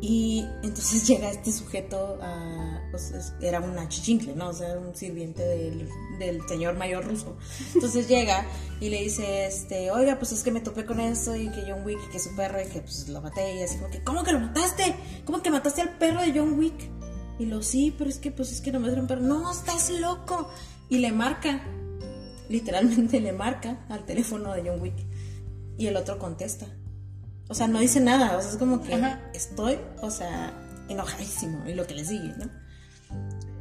Y entonces llega este sujeto a. Pues es- era una chichincle, ¿no? O sea, era un sirviente del, del señor mayor ruso. Entonces llega y le dice: este, Oiga, pues es que me topé con esto y que John Wick, que es su perro y que pues lo maté. Y así como que, ¿cómo que lo mataste? ¿Cómo que mataste al perro de John Wick? Y lo sí, pero es que pues es que nomás era un perro. No, estás loco. Y le marca, literalmente le marca al teléfono de John Wick. Y el otro contesta. O sea, no dice nada, o sea, es como que Ajá. estoy, o sea, enojadísimo y lo que le sigue, ¿no?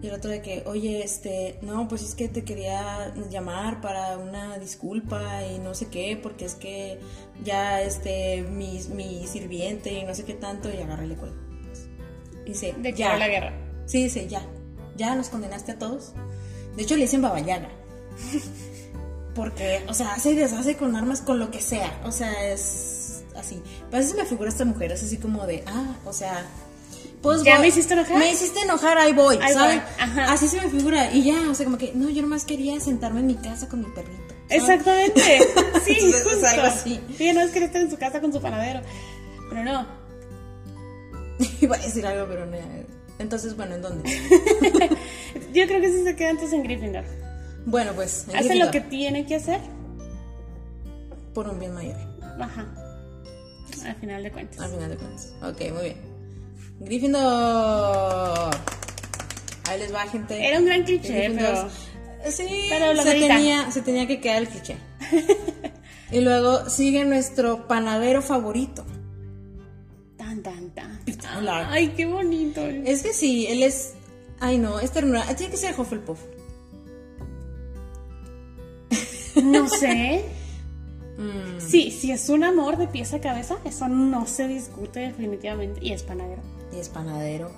Y el otro de que, oye, este, no, pues es que te quería llamar para una disculpa y no sé qué, porque es que ya, este, mi, mi sirviente y no sé qué tanto, y agarra y le cuelga. Dice, Declaró ya. la guerra. Sí, dice, ya. Ya nos condenaste a todos. De hecho, le dicen babayaga. Porque, o sea, hace y deshace con armas, con lo que sea. O sea, es así. Pero así se me figura esta mujer, es así como de, ah, o sea. Pues ¿Ya voy- me hiciste enojar? Me hiciste enojar, ahí voy, Ahí ¿sabes? voy, ajá. Así se me figura. Y ya, o sea, como que, no, yo nomás quería sentarme en mi casa con mi perrito. ¿sabes? Exactamente. Sí, justo. algo así. Sí, no es que estar en su casa con su panadero. Pero no. Iba a decir algo, pero no. Entonces, bueno, ¿en dónde? Yo creo que sí se queda antes en Gryffindor. Bueno, pues. en Hace Gryffindor, lo que tiene que hacer. Por un bien mayor. Ajá. Al final de cuentas. Al final de cuentas. Ok, muy bien. Gryffindor. Ahí les va, gente. Era un gran cliché, pero. Sí, pero se, tenía, se tenía que quedar el cliché. y luego sigue nuestro panadero favorito. Tan, tan, tan. Pistola. Ay, qué bonito. Es que sí, él es. Ay, no, es ternura. Tiene que ser Hufflepuff. No sé. Mm, Sí, si es un amor de pieza a cabeza, eso no se discute definitivamente. Y es panadero. Y es panadero.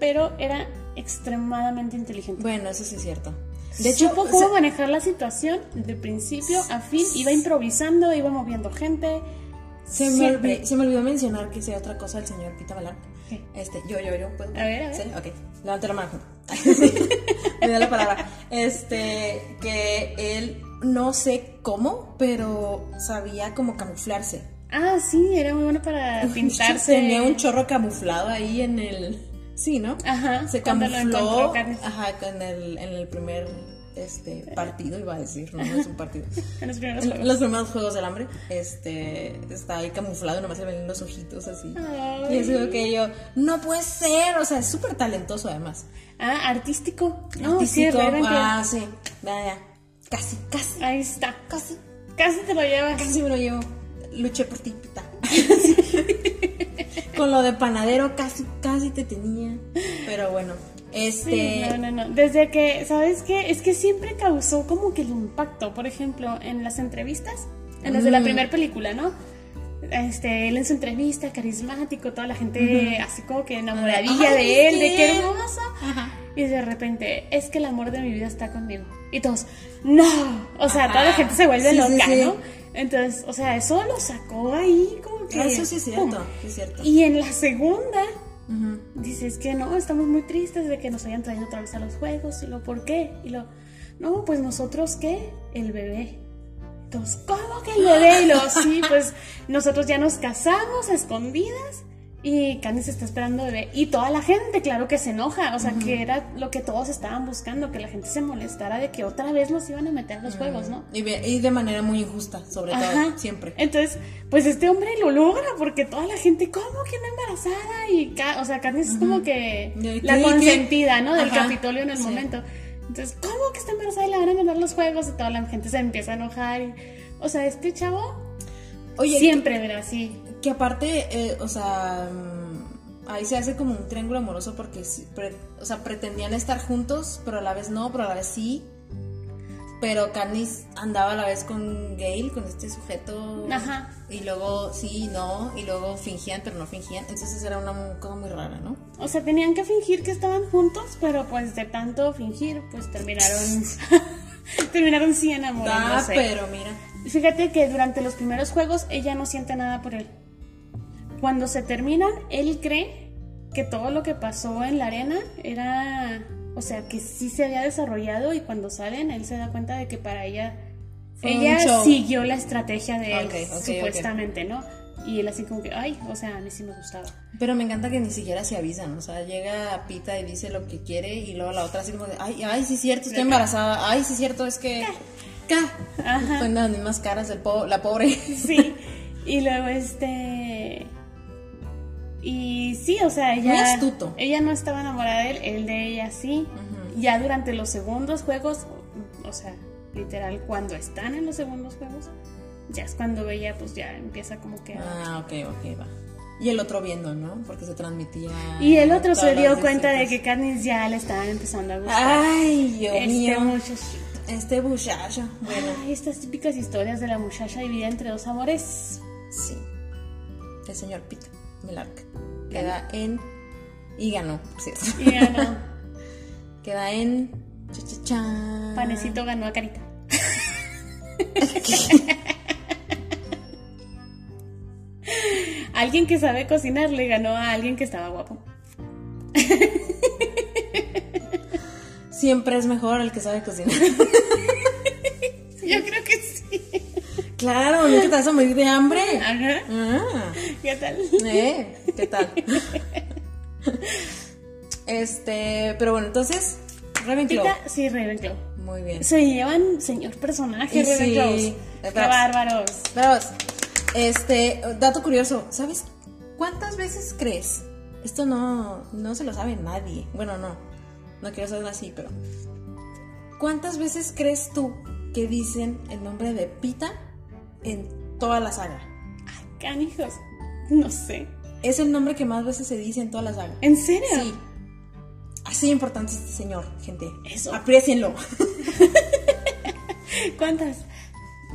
Pero era extremadamente inteligente. Bueno, eso sí es cierto. De hecho, Supo o cómo sea, manejar la situación de principio a fin. Iba improvisando, iba moviendo gente. se, me olvidó, se me olvidó mencionar que sea otra cosa el señor Pita Balán. ¿Qué? Este, yo, yo, yo, ¿puedo? A ver, a ver. ¿Sí? Ok, levante la mano. Me da la palabra. Este, que él, no sé cómo, pero sabía como camuflarse. Ah, sí, era muy bueno para pintarse. Tenía un chorro camuflado ahí en el... Sí, ¿no? Ajá, Se lo camufló. Ajá, en el, en el primer este, partido, iba a decir, no, no es un partido. En los primeros En juegos. los primeros juegos del hambre, este, está ahí camuflado, nomás se ven los ojitos así. Ay. Y es algo que yo, no puede ser, o sea, es súper talentoso además. Ah, artístico. No, Artístico, sí, ah, sí, ya, ya, casi, casi, Ahí está. casi, Casi te lo llevas. casi me lo llevo. Luché por ti, pita. Con lo de panadero casi, casi te tenía. Pero bueno, este... Sí, no, no, no. Desde que, ¿sabes qué? Es que siempre causó como que el impacto. Por ejemplo, en las entrevistas, en las de la Mm. primera película, ¿no? Este, él en su entrevista, carismático, toda la gente así como que enamoradilla Ay, de él, sí. de qué hermoso. Ajá. Y de repente, es que el amor de mi vida está conmigo. Y todos, no. O sea, Ajá. toda la gente se vuelve Sí, loca. ¿no? Entonces, o sea, eso lo sacó ahí como que. Ah, Eso sí es ¡pum! cierto, sí es cierto. Y en la segunda, dices que no, estamos muy tristes de que nos hayan traído otra vez a los juegos. Y lo, ¿por qué? Y lo, no, pues nosotros qué? El bebé. Entonces, ¿cómo que el bebé? Y lo, sí, pues nosotros ya nos casamos a escondidas. Y Candice está esperando bebé y toda la gente, claro que se enoja, o sea, que era lo que todos estaban buscando, que la gente se molestara de que otra vez los iban a meter a los juegos, ¿no? Y, de manera muy injusta, sobre todo, Ajá. siempre. Entonces, pues este hombre lo logra porque toda la gente, ¿cómo que no embarazada? Y, o sea, Candice es como que la ¿qué? consentida, ¿no? Del Ajá. Capitolio en el Sí. momento. Entonces, ¿cómo que está embarazada y le van a mandar los juegos? Y toda la gente se empieza a enojar. y- o sea, este chavo Oye, siempre verá así. Que aparte, eh, o sea, mm, ahí se hace como un triángulo amoroso porque, o sea, pretendían estar juntos, pero a la vez no, pero a la vez sí. Pero Candice andaba a la vez con Gail, con este sujeto. Ajá. Y luego sí, no, y luego fingían, pero no fingían. Entonces era una cosa muy rara, ¿no? O sea, tenían que fingir que estaban juntos, pero pues de tanto fingir, pues terminaron. terminaron sí Ah, enamorándose. pero mira. Fíjate que durante los primeros juegos ella no siente nada por él. Cuando se terminan, él cree que todo lo que pasó en la arena era, o sea, que sí se había desarrollado y cuando salen él se da cuenta de que para ella Fue ella siguió la estrategia de él, supuestamente, ¿no? Y él así como que, ay, o sea, a mí sí me gustaba. Pero me encanta que ni siquiera se avisan, o sea, llega Pita y dice lo que quiere y luego la otra así como de, ay, ay, sí es cierto, estoy embarazada, ay, sí es cierto, es que... Ajá. Ponen las mismas caras del po- la pobre. Sí. Y luego este. Y sí, o sea, ella. Muy astuto. Ella no estaba enamorada de él, él de ella sí. Ya durante los segundos juegos, o sea, literal, cuando están en los segundos juegos, ya es cuando ella, pues ya empieza como que. Ah, ok, ok, va. Y el otro viendo, ¿no? Porque se transmitía... Y el otro se dio cuenta de que Katniss ya le estaban empezando a gustar. Ay, Dios este mío. muchacho. Este muchacho. Bueno, Ay, estas típicas historias de la muchacha dividida entre dos amores. sí. El señor Pita Melark. Queda en... Y ganó, cierto. Y ganó. Queda en... cha, cha, cha. Panecito ganó a Carita. alguien que sabe cocinar le ganó a alguien que estaba guapo. Siempre es mejor el que sabe cocinar. Yo creo que sí. Claro, no que te vas a morir de hambre. Ajá. Ah. ¿Qué tal? ¿Eh? ¿Qué tal? este, pero bueno, entonces, Ravenclaw. Pita, sí, Ravenclaw. Muy bien. Se llevan señor personaje sí, Ravenclaws. eh, Qué bárbaros. Bravos. Este, dato curioso, ¿sabes cuántas veces crees? Esto no, no se lo sabe nadie. Bueno, no, no quiero saberlo así, pero ¿cuántas veces crees tú que dicen el nombre de Pita en toda la saga? Canijos. No sé. Es el nombre que más veces se dice en toda la saga. ¿En serio? Sí. Así importante es este señor, gente. Eso. Aprecienlo. ¿Cuántas?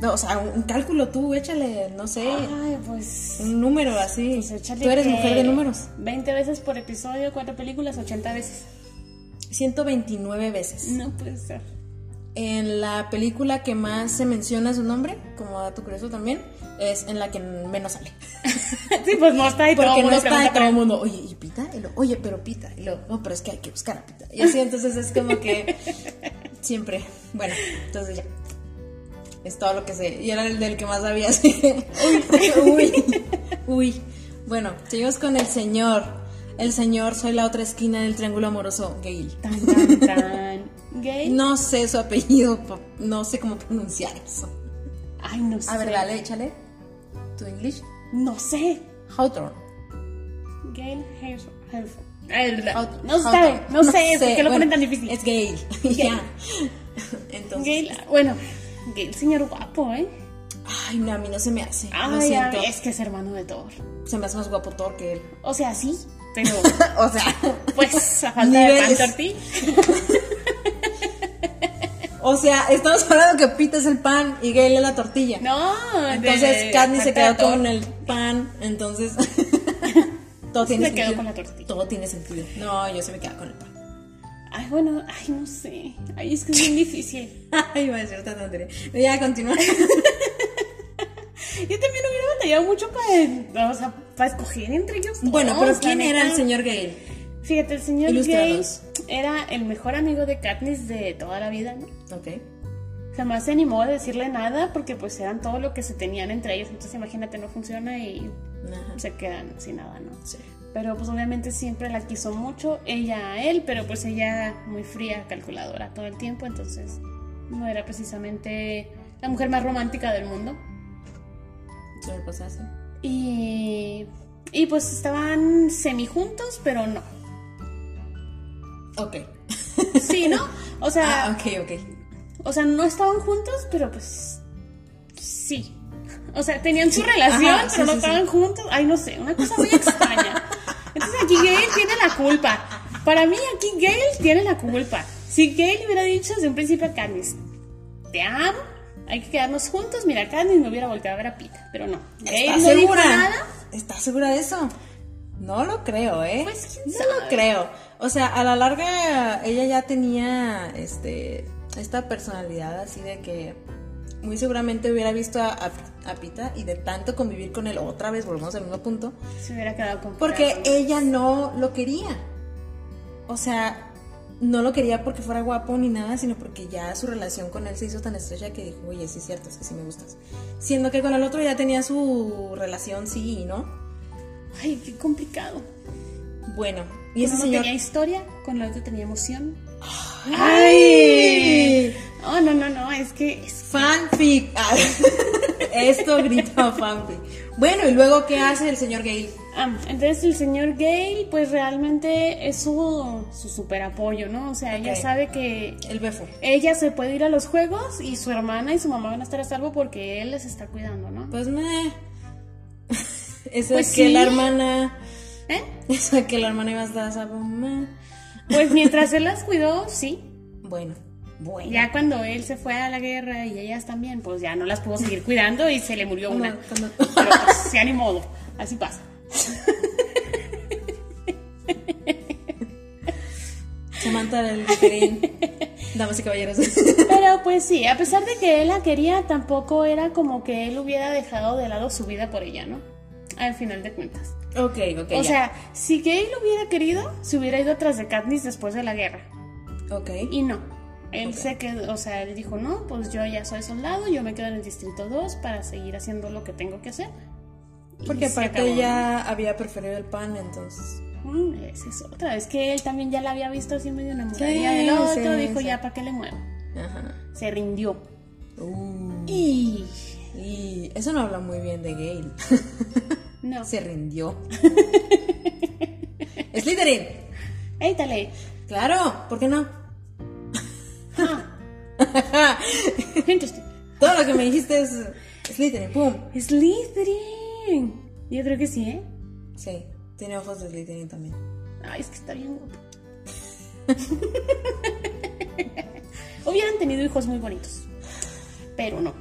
No, o sea, un, cálculo tú, échale, no sé, Ay, pues. un número así. pues échale tú eres mujer de números. 20 veces por episodio, cuatro películas, 80 veces. 129 veces. No puede ser. En la película que más se menciona su nombre, como dato curioso también, es en la que menos sale. sí, pues no está ahí todo Porque el no está pregunta todo el mundo, oye, ¿y Pita? Y lo, oye, pero Pita. Y lo, no, pero es que hay que buscar a Pita. Y así, entonces es como que siempre. Bueno, entonces ya. Es todo lo que sé. Y era el del que más sabía, así. Uy, uy, uy. Bueno, seguimos con el señor. El señor, soy la otra esquina del triángulo amoroso, Gail. Tan, tan, tan. Gay. No sé su apellido, no sé cómo pronunciar eso. Ay, no sé. A ver, dale, échale. Tu English. No sé. Hawthorne. Gail. Hawthorne. No sabe, no sé, ¿por qué lo bueno, ponen tan difícil? Es Gail. ya. Entonces. Gail, bueno, Gail, señor guapo, ¿eh? Ay, no, a mí no se me hace. lo siento. ay, es que es hermano de Thor. Se me hace más guapo Thor que él. O sea, sí, pero o sea. pues a falta de pan. O sea, estamos hablando que Pita es el pan y Gail es la tortilla. No, Entonces Katniss se quedó con el pan, entonces todo Se tiene quedó sentido. con la tortilla. Todo tiene sentido. No, yo se me quedo con el pan. Ay, bueno, ay, no sé. Ay, es que es bien difícil. Ay, iba a decir otra tontería. Ya, continúa. Yo también hubiera batallado mucho para, o sea, para escoger entre ellos. bueno, pero ¿quién era el señor Gale? Fíjate, el señor Ilústranos. era el mejor amigo de Katniss de toda la vida, ¿no? Ok. Jamás se animó a decirle nada porque pues eran todo lo que se tenían entre ellos. Entonces imagínate, no funciona y Ajá. se quedan sin nada, ¿no? Sí. Pero pues obviamente siempre la quiso mucho, ella a él, pero pues ella muy fría, calculadora todo el tiempo, entonces no era precisamente la mujer más romántica del mundo. Suele pasar así. Y, y pues estaban semi juntos, pero no. Ok. Sí, ¿no? O sea, Ah, ok, ok. o sea, no estaban juntos, pero pues sí. O sea, tenían su relación, Ajá, sí, pero no sí, estaban juntos. Ay, no sé, una cosa muy extraña. Entonces aquí Gail tiene la culpa. Para mí aquí Gail tiene la culpa. Si Gail hubiera dicho desde un principio a Candice, te amo, hay que quedarnos juntos, mira, Candice me hubiera volteado a ver a Pita, pero no. Gail ¿Estás no dijo segura? nada. ¿Estás segura de eso? No lo creo, ¿eh? Pues, ¿quién no sabe? lo creo. O sea, a la larga ella ya tenía este esta personalidad así de que muy seguramente hubiera visto a, a- a Pita y de tanto convivir con él otra vez, volvemos al mismo punto, Se hubiera quedado con porque ella no lo quería. O sea, no lo quería porque fuera guapo ni nada, sino porque ya su relación con él se hizo tan estrecha que dijo, oye, sí es cierto, es que sí me gustas. Siendo que con el otro ya tenía su relación, sí y no. Ay, qué complicado. Bueno, Y ese uno señor... tenía historia, con el otro tenía emoción. ¡Ay! Oh, no, no, no, es que es Fanfic. Ah, Esto grita fanfic. Bueno, y luego, ¿qué hace el señor Gale? Ah, entonces el señor Gale, pues realmente es su, su super apoyo, ¿no? O sea, ella sabe que El befo. ella se puede ir a los juegos y su hermana y su mamá van a estar a salvo porque él les está cuidando, ¿no? Pues me. Eso Pues es que la hermana. ¿Eh? Eso que la hermana iba a estar a meh. Pues mientras él las cuidó, sí. Bueno, bueno. Ya cuando él se fue a la guerra y ellas también, pues ya no las pudo seguir cuidando y se le murió Cuando- una. cuando- Pero pues ya ni modo, así pasa. Samantha del. Damas y caballeros. Pero pues sí, a pesar de que él la quería, tampoco era como que él hubiera dejado de lado su vida por ella, ¿no? Al final de cuentas. ok, ok. O ya. sea, si Gay lo hubiera querido, se hubiera ido tras de Katniss después de la guerra. Ok. Y no. Él Ok. se quedó, o sea, él dijo, no, pues yo ya soy soldado, yo me quedo en el Distrito 2 para seguir haciendo lo que tengo que hacer. Porque aparte ella había preferido el pan, entonces. Mm, esa es otra vez que él también ya la había visto así medio enamorada Sí, del otro, sí, dijo, sí. ya, ¿para qué le muevo? Ajá. Se rindió. Uh. Y... Y eso no habla muy bien de Gale. No. Se rindió. Slytherin. Éítale. Claro, ¿por qué no? Interesting. Todo lo que me dijiste es Slytherin, pum. Slytherin. Yo creo que sí, ¿eh? Sí, tiene ojos de Slytherin también. Ay, es que está bien guapo. Hubieran tenido hijos muy bonitos. Pero no.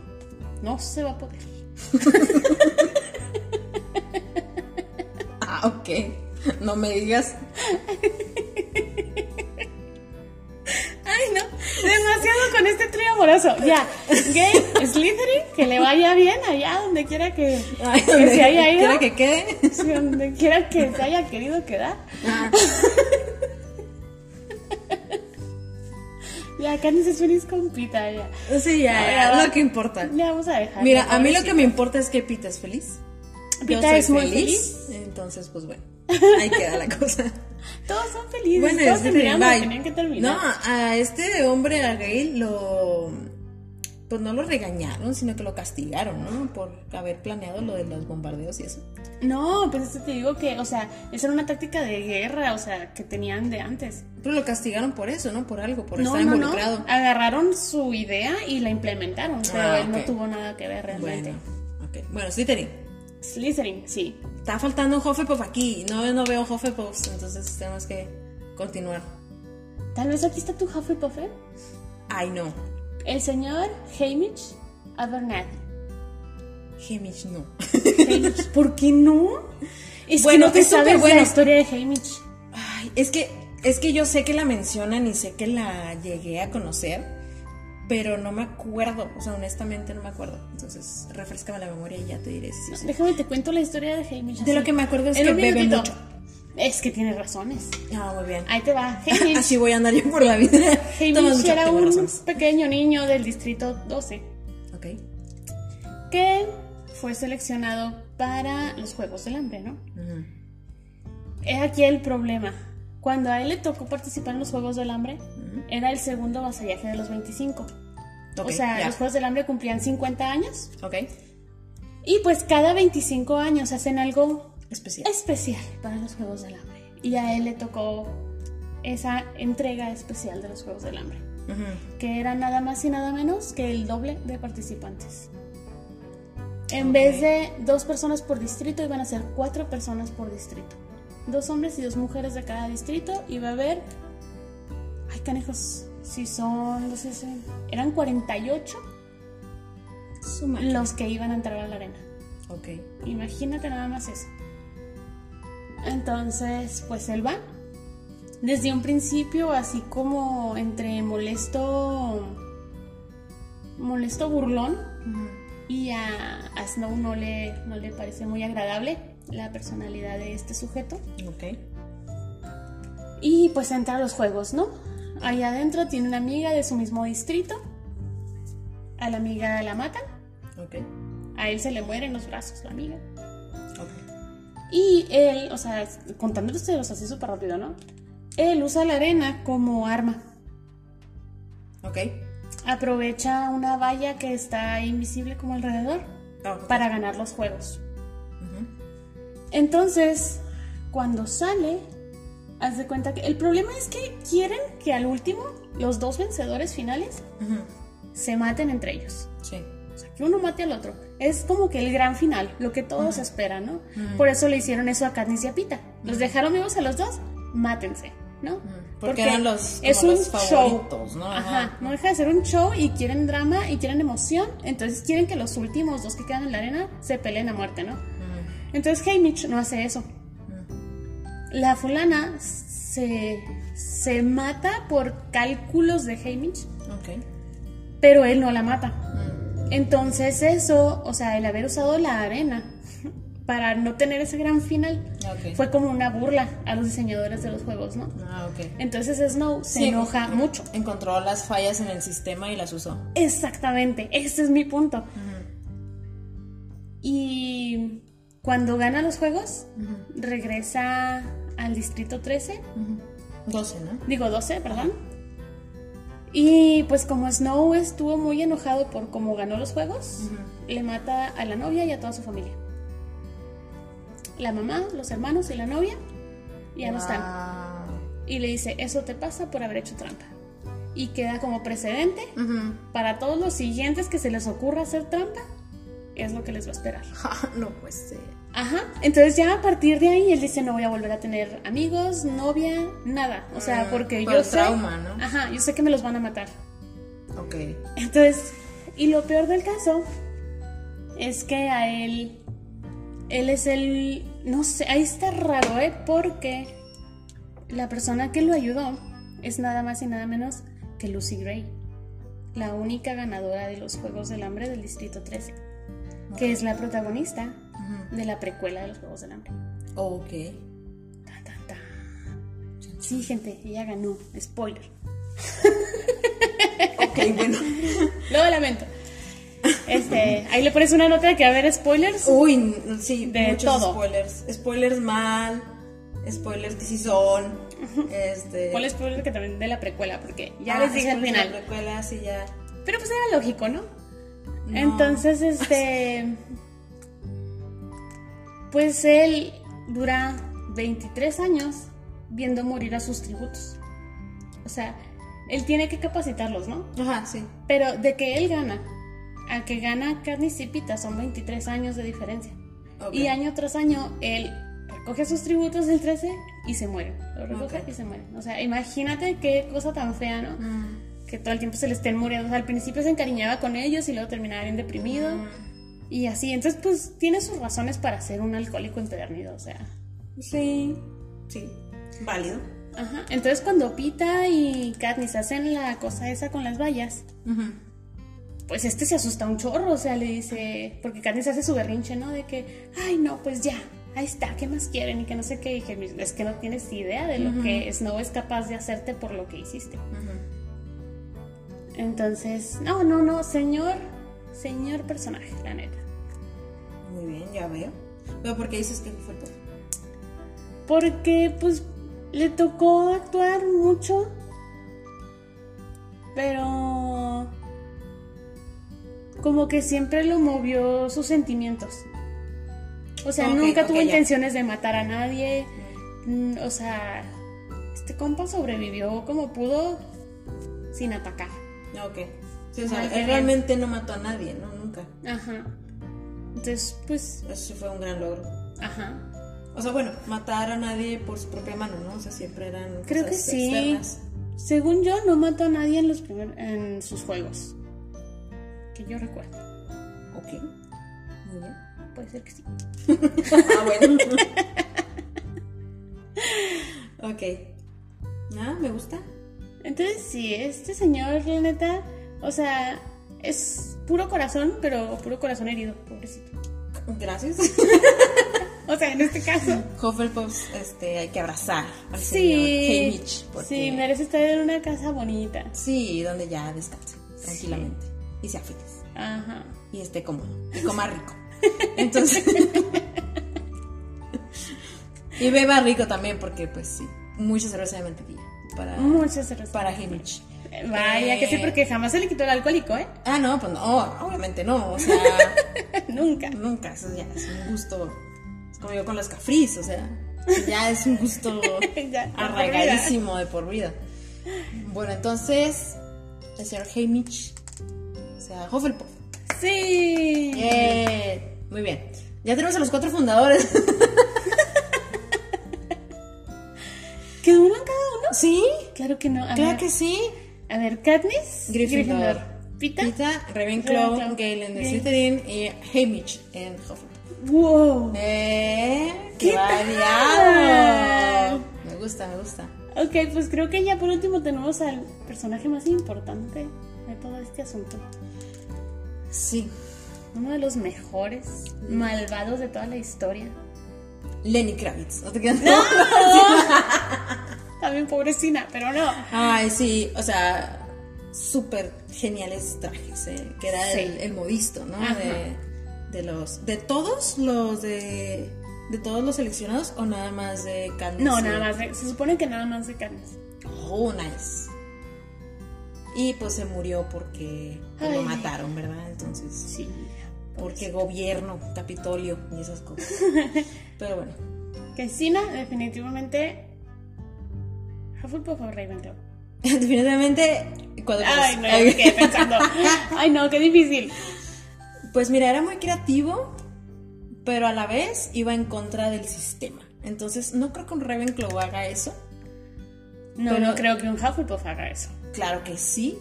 No se va a poder. Ah, ok. No me digas. Ay, no. Demasiado con este trío amoroso. Ya. Gay, Slytherin, que le vaya bien allá donde quiera que, Ay, que donde se haya ido. quiera que quede. Donde quiera que se haya querido quedar. Ya, Candice es feliz con Pita, ya. Sí, ya, Ya, ya, ya. lo que importa. Ya vamos a dejar. Mira, a mí lo que me importa es que Pita es feliz. Yo Pita soy es muy feliz, Entonces, pues bueno, ahí queda la cosa. Todos son felices. Bueno, todos es tenían que terminar. No, a este hombre, a Gail, lo. Pues no lo regañaron, sino que lo castigaron, ¿no? Por haber planeado lo de los bombardeos y eso. No, pues te digo que, o sea, esa era una táctica de guerra, o sea, que tenían de antes. Pero lo castigaron por eso, ¿no? Por algo, por no, estar no, involucrado. no. Agarraron su idea y la implementaron, pero Ah, él no tuvo nada que ver realmente. Bueno, ok. Bueno, Slytherin. Slytherin, sí. Está faltando un Hufflepuff aquí. No, no veo Hufflepuffs, entonces tenemos que continuar. Tal vez aquí está tu Hufflepuff, ¿eh? Ay, no. El señor Hamish Abernathy. Hamish, no. Hamish, ¿Por qué no? Es Bueno, que no te sabes bueno. la historia de Hamish. Ay, es que, es que yo sé que la mencionan y sé que la llegué a conocer, pero no me acuerdo. O sea, honestamente no me acuerdo. Entonces, refrescame la memoria y ya te diré si sí o sí. Déjame te cuento la historia de Hamish. De lo que me acuerdo es En que bebe minutito. mucho. Es que tiene razones. Ah, muy bien. Ahí te va. Hamish. Así voy a andar yo por la vida. Hamish era un razones. pequeño niño del distrito 12 Ok. que fue seleccionado para los Juegos del Hambre, ¿no? Ujú. Es aquí el problema. Cuando a él le tocó participar en los Juegos del Hambre, era el segundo vasallaje de los 25. Ok, o sea, ya. los Juegos del Hambre cumplían 50 años. Ok. Y pues cada 25 años hacen algo Especial. especial para los Juegos del Hambre. Y a él le tocó esa entrega especial de los Juegos del Hambre, que era nada más y nada menos que el doble de participantes. En vez de dos personas por distrito, iban a ser cuatro personas por distrito. Dos hombres y dos mujeres de cada distrito. Y va a haber. Ay, canejos. Si son. No sé si. Eran 48 Su máquina. los que iban a entrar a la arena. Ok. Imagínate nada más eso. Entonces, pues él va. Desde un principio, así como entre molesto. Molesto burlón. Y a, a Snow no le, no le parece muy agradable la personalidad de este sujeto. Ok. Y pues entra a los juegos, ¿no? Allá adentro tiene una amiga de su mismo distrito. A la amiga la matan. Ok. A él se le mueren los brazos, la amiga. Ok. Y él, o sea, contándolos así súper rápido, ¿no? Él usa la arena como arma. Ok. Aprovecha una valla que está invisible como alrededor ok. para ganar los juegos. Entonces, cuando sale, haz de cuenta que el problema es que quieren que al último los dos vencedores finales se maten entre ellos. Sí. O sea, que uno mate al otro. Es como que el gran final, lo que todos esperan, ¿no? Por eso le hicieron eso a Katniss y a Pita. Los dejaron vivos a los dos, mátense, ¿no? Porque, eran los, es un los show. favoritos, ¿no? Ajá, no deja de ser un show y quieren drama y quieren emoción. Entonces quieren que los últimos dos que quedan en la arena se peleen a muerte, ¿no? Entonces Haymitch no hace eso. La fulana se, se mata por cálculos de Haymitch, Ok. pero él no la mata. Entonces eso, o sea, el haber usado la arena para no tener ese gran final fue como una burla a los diseñadores de los juegos, ¿no? Ah, ok. Entonces Snow se Sí, enoja en- mucho. Encontró las fallas en el sistema y las usó. Exactamente, ese es mi punto. Y cuando gana los juegos, regresa al distrito 13, Ujú. 12, ¿no? digo 12, perdón. Y pues como Snow estuvo muy enojado por cómo ganó los juegos, le mata a la novia y a toda su familia. La mamá, los hermanos y la novia ya no están. Wow. Y le dice, eso te pasa por haber hecho trampa. Y queda como precedente para todos los siguientes que se les ocurra hacer trampa, es lo que les va a esperar. no puede ser. Ajá, entonces ya a partir de ahí él dice no voy a volver a tener amigos, novia, nada. O sea, Mm, porque por yo el sé... trauma, ¿no? Ajá, yo sé que me los van a matar. Ok. Entonces, y lo peor del caso es que a él, él es el, no sé, ahí está raro, ¿eh? Porque la persona que lo ayudó es nada más y nada menos que Lucy Gray, la única ganadora de los Juegos del Hambre del Distrito 13, que es la protagonista de la precuela de los Juegos del Hambre. Ok. Tan, tan, tan. Sí, gente, ella ganó. Spoiler. Ok, bueno. Lo lamento. Este, ahí le pones una nota de que va a haber spoilers. Uy, sí, De muchos todo. spoilers. Spoilers mal, spoilers que sí son. Este. Spoiler que también de la precuela, porque ya ah, les dije al de final. La precuela, sí, ya. Pero pues era lógico, ¿no? No. Entonces, este. Pues él dura 23 años viendo morir a sus tributos. O sea, él tiene que capacitarlos, ¿no? Ajá, sí. Pero de que él gana a que gana Katniss y Pita son 23 años de diferencia. Y año tras año él recoge sus tributos del 13 y se muere. Lo recoge y se muere. O sea, imagínate qué cosa tan fea, ¿no? Mm. Que todo el tiempo se le estén muriendo. O sea, al principio se encariñaba con ellos y luego terminaba bien deprimido. Mm. Y así. Entonces, pues tiene sus razones para ser un alcohólico empedernido. O sea. Sí. Sí. Válido. Ajá. Entonces, cuando Pita y Katniss hacen la cosa esa con las vallas, pues este se asusta un chorro, o sea, le dice, porque Katniss hace su berrinche, ¿no? De que, ay, no, pues ya, ahí está, ¿qué más quieren? Y que no sé qué, y que es que no tienes idea de lo que Snow es capaz de hacerte por lo que hiciste. Ujú. Entonces, no, no, no, señor, señor personaje, la neta. Muy bien, ya veo. Pero ¿por qué dices que fue todo? Porque pues le tocó actuar mucho. Pero como que siempre lo movió sus sentimientos. O sea, nunca tuvo ya. intenciones de matar a nadie. Mm, O sea, este compa sobrevivió como pudo sin atacar. Ok. Sí, o sea, él realmente no mató a nadie, ¿no? Nunca. Ajá. Entonces, pues, Eso sí fue un gran logro. ajá. O sea, bueno, matar a nadie por su propia mano, ¿no? O sea, siempre eran Creo que sí. externas. Según yo, no mató a nadie en los primer, en sus juegos. Que yo recuerdo. Ok. Muy bien. Puede ser que sí. Ah, bueno. ok. Ah, me gusta. Entonces, sí, este señor, la neta, o sea, es puro corazón, pero puro corazón herido, pobrecito. Gracias. O sea, en este caso. Hufflepuff, este, hay que abrazar al Sí. señor Haymitch. Porque... Sí, merece estar en una casa bonita. Sí, donde ya descanse tranquilamente y sea feliz Ajá. y esté cómodo y coma rico. Entonces. y beba rico también, porque, pues sí, mucha cerveza de mantequilla para, Muchas gracias. para Haymitch. Vaya, que sí, Eh. porque jamás se le quitó el alcohólico, ¿eh? Ah, no, pues no, obviamente no. O sea, Nunca. nunca. Eso ya es un gusto. Es como yo con los cafris, o sea, ya es un gusto Ya, arraigadísimo de por vida. Bueno, entonces, el señor Haymitch, o sea, Hufflepuff. Sí. Muy bien. Ya tenemos a los cuatro fundadores. ¿Quedó uno en cada? ¿Sí? Claro que no. A Claro ver, que sí. A ver, Katniss. Gryffindor. Pita. Pita, Ravenclaw, Ravenclaw. Galen de. Slytherin y Haymitch en Hufflepuff. Wow. ¡Eh! ¿Qué ¡Qué tal? variado! Me gusta, me gusta. Ok, pues creo que ya por último tenemos al personaje más importante de todo este asunto. Sí. Uno de los mejores malvados de toda la historia. Lenny Kravitz. ¿No te quedas? También pobrecina, pero no. Ay, sí, o sea, súper geniales trajes, ¿eh? que era Sí. el, el modisto, ¿no? De, de los, de todos los de, de todos los seleccionados o nada más de Candice. No, nada más. de- se supone que nada más de Katniss. Oh, nice. Y pues se murió porque pues, lo mataron, ¿verdad? Entonces, Sí. porque gobierno, Capitolio y esas cosas. Pero bueno, Que Sina, definitivamente. Hufflepuff o Ravenclaw. definitivamente cuando Ay, no, me quedé pensando. Ay, no, qué difícil. Pues mira, era muy creativo, pero a la vez iba en contra del sistema. Entonces, no creo que un Ravenclaw haga eso. No, Pero- no creo que un Hufflepuff haga eso. Claro que sí.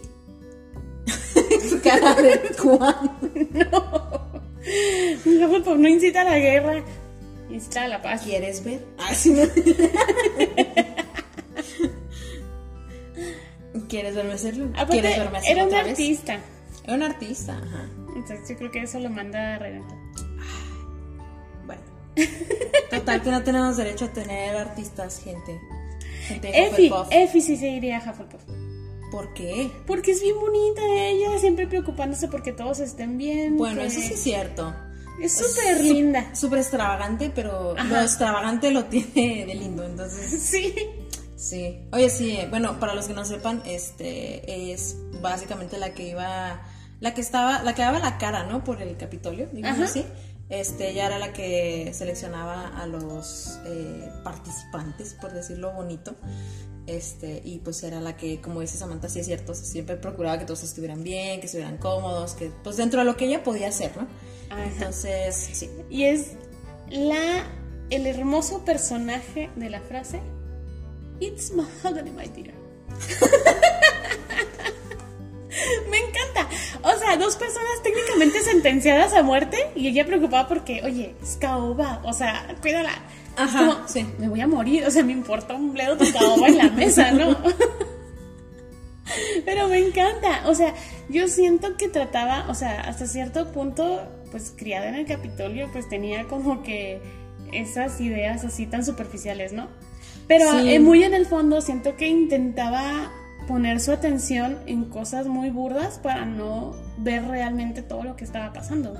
Cara de Juan. Un Hufflepuff no incita a la guerra, incita a la paz. ¿Quieres ver? Ah, sí, no. ¿Quieres verme hacerlo? Aparte, ¿Quieres verme hacerlo era un otra vez? artista. Era un artista, ajá. Entonces yo creo que eso lo manda a Ravenclaw. Bueno. Total que no tenemos derecho a tener artistas, gente. Gente de Hufflepuff. Effie sí se iría a Hufflepuff. ¿Por qué? Porque es bien bonita ella, siempre preocupándose porque todos estén bien. Bueno, que- eso sí es cierto. Es súper linda. Súper extravagante, pero Ajá. lo extravagante lo tiene de lindo, entonces Sí. Sí. Oye, sí, eh, bueno, para los que no sepan, este es básicamente la que iba, la que estaba, la que daba la cara, ¿no? Por el Capitolio, digamos Ajá. así. Este, ella era la que seleccionaba a los eh, participantes, por decirlo bonito. Este, y pues era la que, como dice Samantha, sí es cierto, o sea, siempre procuraba que todos estuvieran bien, que estuvieran cómodos, que pues dentro de lo que ella podía hacer, ¿no? Ajá. Entonces, sí. Y es la el hermoso personaje de la frase It's mahogany, my dear. Me encanta. O sea, dos personas técnicamente sentenciadas a muerte y ella preocupada porque, oye, es caoba, o sea, cuídala. Es Ajá, como, sí. Me voy a morir, o sea, me importa un bledo tu caoba en la mesa, ¿no? Pero me encanta, o sea, yo siento que trataba, o sea, hasta cierto punto, pues criada en el Capitolio, pues tenía como que esas ideas así tan superficiales, ¿no? Pero Sí. eh, muy en el fondo siento que intentaba poner su atención en cosas muy burdas para no ver realmente todo lo que estaba pasando.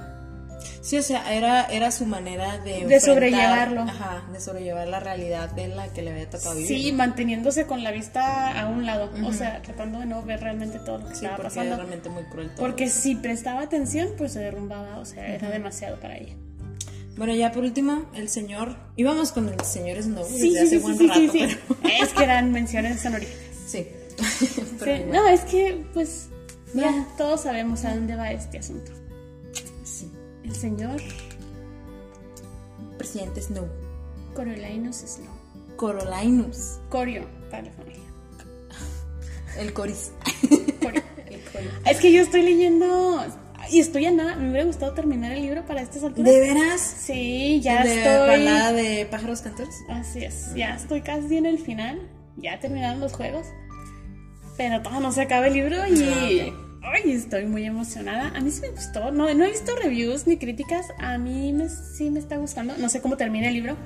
Sí, o sea, era, era su manera de... De sobrellevarlo. Ajá, de sobrellevar la realidad de la que le había tocado vivir. Sí, manteniéndose con la vista a un lado, o sea, tratando de no ver realmente todo lo que sí, estaba pasando. Era realmente muy cruel todo. Porque si prestaba atención, pues se derrumbaba, o sea, era demasiado para ella. Bueno, ya por último, el señor. Íbamos con el señor Snow Sí, desde sí, hace sí, buen sí, rato, sí, sí. pero. Es que eran menciones honoríficas. Sí. No, es que, pues, ya todos sabemos a dónde va este asunto. sí. El señor Presidente Snow. Coriolanus Snow. Corolinus. Corio, para la familia. El Coris. Corio. El Coris. Es que yo estoy leyendo y estoy a nada. Me hubiera gustado terminar el libro para estas alturas. ¿De veras? Sí, ya de estoy. balada de pájaros cantores. Así es, ya estoy casi en el final. Ya terminaron los juegos. Pero todavía no se acaba el libro y. Ah, Ay, estoy muy emocionada. A mí sí me gustó. No, no he visto reviews ni críticas. A mí me, sí me está gustando. No sé cómo termina el libro.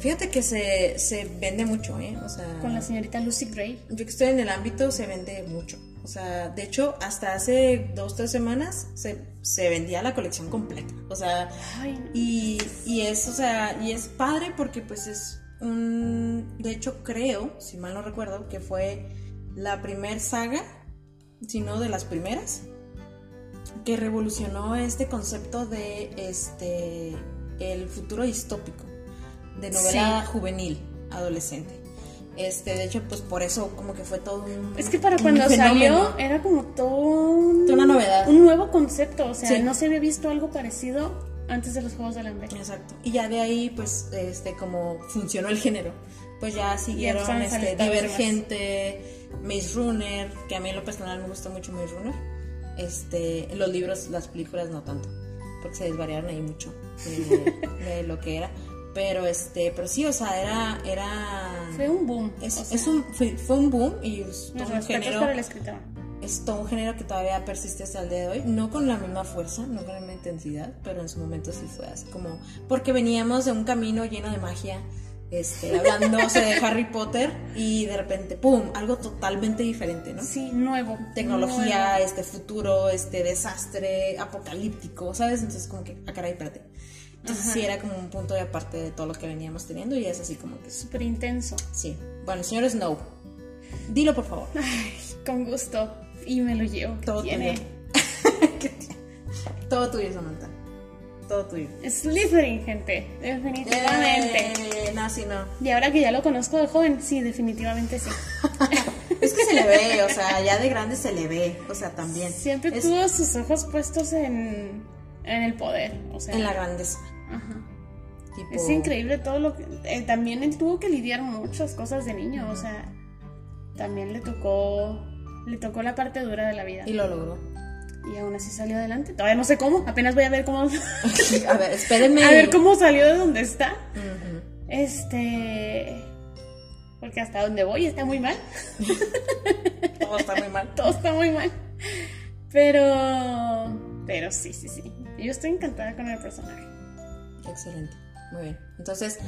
Fíjate que se, se vende mucho, ¿eh? O sea, Con la señorita Lucy Gray. yo que estoy en el ámbito se vende mucho. O sea, de hecho, hasta hace dos, tres semanas se, se vendía la colección completa. O sea, Ay, y, y es, o sea, y es padre porque pues es un... De hecho, creo, si mal no recuerdo, que fue la primer saga, si no de las primeras, que revolucionó este concepto de este el futuro distópico, de novela juvenil, adolescente. Este, de hecho, pues por eso como que fue todo un Es que para cuando fenómeno. salió era como todo un, una novedad. Un nuevo concepto. O sea, Sí. no se había visto algo parecido antes de los Juegos del Hambre. Exacto. Y ya de ahí, pues, este, como funcionó el género. Pues ya siguieron este, Divergente, Maze Runner, que a mí en lo personal me gusta mucho Maze Runner. Este, los libros, las películas no tanto, porque se desvariaron ahí mucho de, de lo que era. Pero este, pero sí, o sea, era, era Fue un boom. es, o sea, es un, fue, fue un boom y es todo un género para el escritor. es todo un género que todavía persiste hasta el día de hoy, no con la misma fuerza, no con la misma intensidad, pero en su momento sí fue así como, porque veníamos de un camino lleno de magia, este, hablándose de Harry Potter y de repente, ¡pum!, algo totalmente diferente, ¿no? Sí, nuevo. Tecnología, nuevo. este futuro, este desastre apocalíptico, ¿sabes? Entonces como que, ah, caray, espérate. Entonces sí era como un punto de aparte de todo lo que veníamos teniendo y es así como que, Súper intenso. sí. Bueno, señor Snow, dilo por favor. Ay, con gusto. Y me lo llevo. ¿Qué Todo tiene? ¿Qué tiene? Todo tuyo, Samantha. Todo tuyo. Slytherin, gente. Definitivamente. Eh, no, sí, no. Y ahora que ya lo conozco de joven, sí, definitivamente sí. Es que se le ve, o sea, ya de grande se le ve, o sea, también. Siempre Es tuvo sus ojos puestos en, en el poder. O sea, en la grandeza. Ajá. Tipo, Es increíble todo lo que... eh, también él tuvo que lidiar muchas cosas de niño, o sea, también le tocó... Le tocó la parte dura de la vida. Y lo logró. Y aún así salió adelante. Todavía no sé cómo, apenas voy a ver cómo... A ver, espérenme. a ver cómo salió de donde está. Este... Porque hasta donde voy está muy mal. Todo está muy mal. Todo está muy mal. Pero... Pero sí, sí, sí. Yo estoy encantada con el personaje. Excelente. Muy bien. Entonces,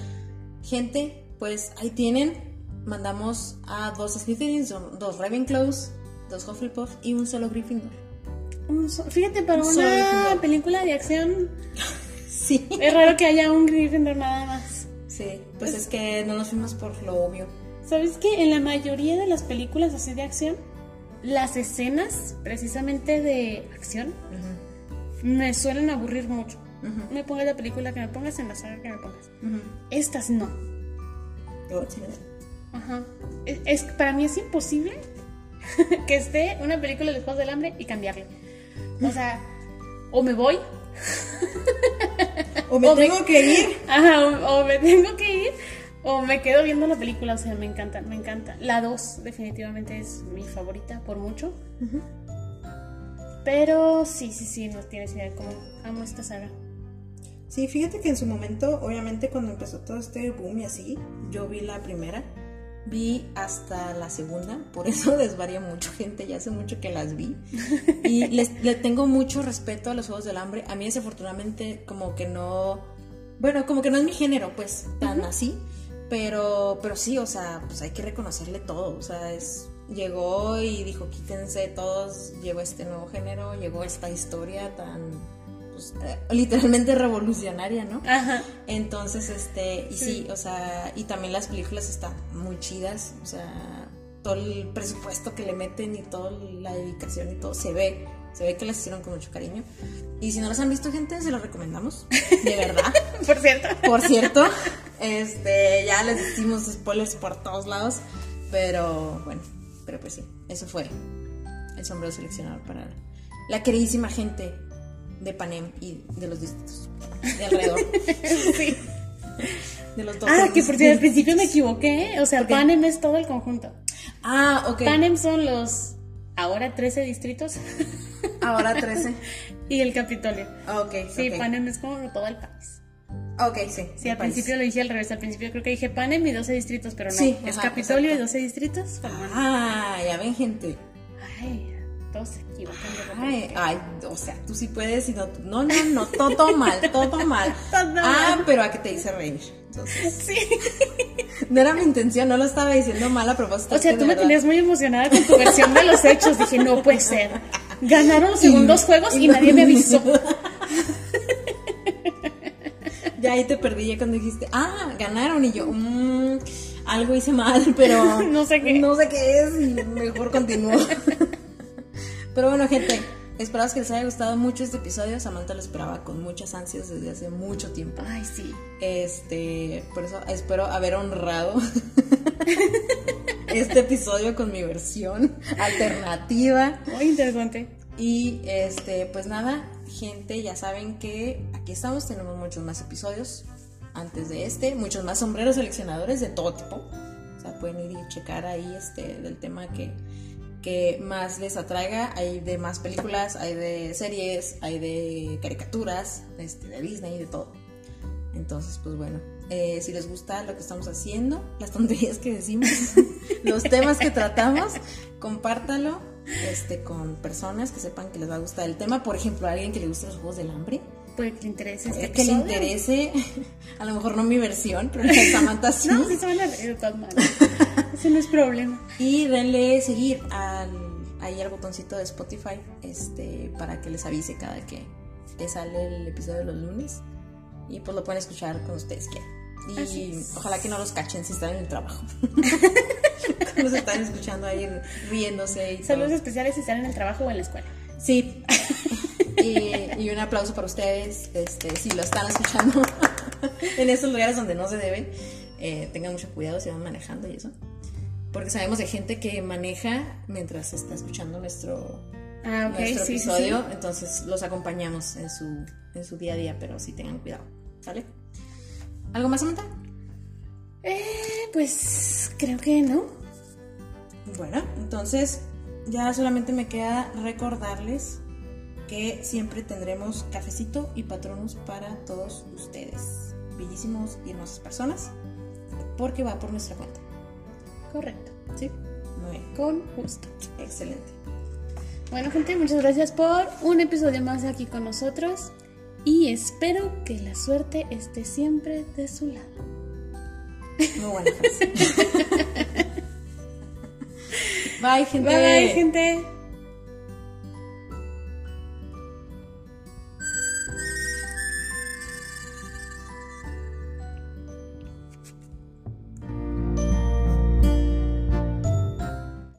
gente, pues ahí tienen. Mandamos a dos Slytherins, dos Ravenclaws, dos Hufflepuff y un solo Gryffindor. Un so- Fíjate, para Un una película de acción Sí. es raro que haya un Gryffindor nada más. Sí, pues es que no nos fuimos por lo obvio. ¿Sabes que en la mayoría de las películas así de acción, las escenas precisamente de acción me suelen aburrir mucho? Me pongas la película que me pongas en la saga que me pongas. Estas no. Sí, Ajá. Es, es- para mí es imposible que esté una película de Juegos del Hambre y cambiarle. O sea, o me voy, O me O me- tengo que ir. ajá, o, o me tengo que ir, o me quedo viendo la película. O sea, me encanta, me encanta. La 2 definitivamente es mi favorita por mucho. Pero sí, sí, sí, no tienes idea de cómo amo esta saga. Sí, fíjate que en su momento, obviamente cuando empezó todo este boom y así, yo vi la primera, vi hasta la segunda, por eso desvaría mucho gente, ya hace mucho que las vi. Y les, le tengo mucho respeto a los Juegos del Hambre. A mí desafortunadamente como que no, bueno, como que no es mi género, pues, tan así. Pero, pero sí, o sea, pues hay que reconocerle todo. O sea, es, llegó y dijo, quítense todos, llegó este nuevo género, llegó esta historia tan pues, eh, literalmente revolucionaria, ¿no? Ajá. Entonces, este, y sí. Sí. o sea, y también las películas están muy chidas, o sea, todo el presupuesto que le meten y toda la dedicación y todo se ve, se ve que las hicieron con mucho cariño. Y si no las han visto, gente, se las recomendamos, de verdad. Por cierto. Por cierto, este, ya les decimos spoilers por todos lados, pero bueno, pero pues sí, eso fue el sombrero seleccionado para la queridísima gente de Panem y de los distritos de alrededor, Sí. de los dos. Ah, que por cierto, al principio me equivoqué. ¿eh? O sea. Panem es todo el conjunto. Ah, ok. Panem son los ahora 13 distritos Ahora 13. y el Capitolio. Ok, Sí. Panem es como todo el país. Ok, sí. Sí, al país. principio lo dije al revés. Al principio creo que dije Panem y 12 distritos, pero no. Sí, es ajá, Capitolio exacto. y 12 distritos. Ah, ya ven, gente. Ay, todos se equivocan de Ay, repente. ay, o sea, tú sí puedes y no, tú- no, no, no, todo mal, todo mal. Todo Ah, mal. pero a que te hice reír. Entonces, Sí. no era mi intención, no lo estaba diciendo mal a propósito. O sea, tú me verdad- tenías muy emocionada con tu versión de los hechos. Dije, no puede ser. Ganaron los segundos juegos y nadie me avisó. Ya ahí te perdí ya cuando dijiste, ah, ganaron y yo, mmm, algo hice mal, pero No sé qué. No sé qué es mejor continúo. Pero bueno, gente, esperamos que les haya gustado mucho este episodio. Samantha lo esperaba con muchas ansias desde hace mucho tiempo. Ay, sí. Este, por eso espero haber honrado este episodio con mi versión alternativa. Muy interesante. Y este, pues nada, gente, ya saben que aquí estamos, tenemos muchos más episodios antes de este, muchos más sombreros seleccionadores de todo tipo. O sea, pueden ir y checar ahí este del tema que, que más les atraiga. Hay de más películas, hay de series, hay de caricaturas, este, de Disney, de todo. Entonces, pues bueno, eh, si les gusta lo que estamos haciendo, las tonterías que decimos, los temas que tratamos, compártalo este, con personas que sepan que les va a gustar el tema. Por ejemplo, a alguien que le guste los juegos del hambre, Puede que le interese este eh, que le interese, a lo mejor no mi versión, pero la de Samantha sí. No, sí se van Ese no es problema. Y denle seguir al, ahí al botoncito de Spotify este, para que les avise cada que sale el episodio de los lunes. Y pues lo pueden escuchar cuando ustedes quieran. Y ojalá que no los cachen si están en el trabajo. Nos están escuchando ahí riéndose y todo. Saludos especiales si están en el trabajo o en la escuela. Sí. y, y un aplauso para ustedes, este, si lo están escuchando en esos lugares donde no se deben. eh, tengan mucho cuidado si van manejando y eso. Porque sabemos de gente que maneja mientras está escuchando nuestro, Ah, ok, nuestro sí, sí, episodio. sí. Entonces los acompañamos en su, en su día a día, pero sí tengan cuidado. ¿Sale? ¿Algo más, Samantha? Eh, pues creo que no. Bueno, entonces ya solamente me queda recordarles que siempre tendremos cafecito y patronos para todos ustedes, bellísimos y hermosas personas, porque va por nuestra cuenta. Correcto. ¿Sí? Muy bien. Con gusto. Excelente. Bueno, gente, muchas gracias por un episodio más aquí con nosotros. Y espero que la suerte esté siempre de su lado. Muy buena frase. Bye, gente. Bye, gente.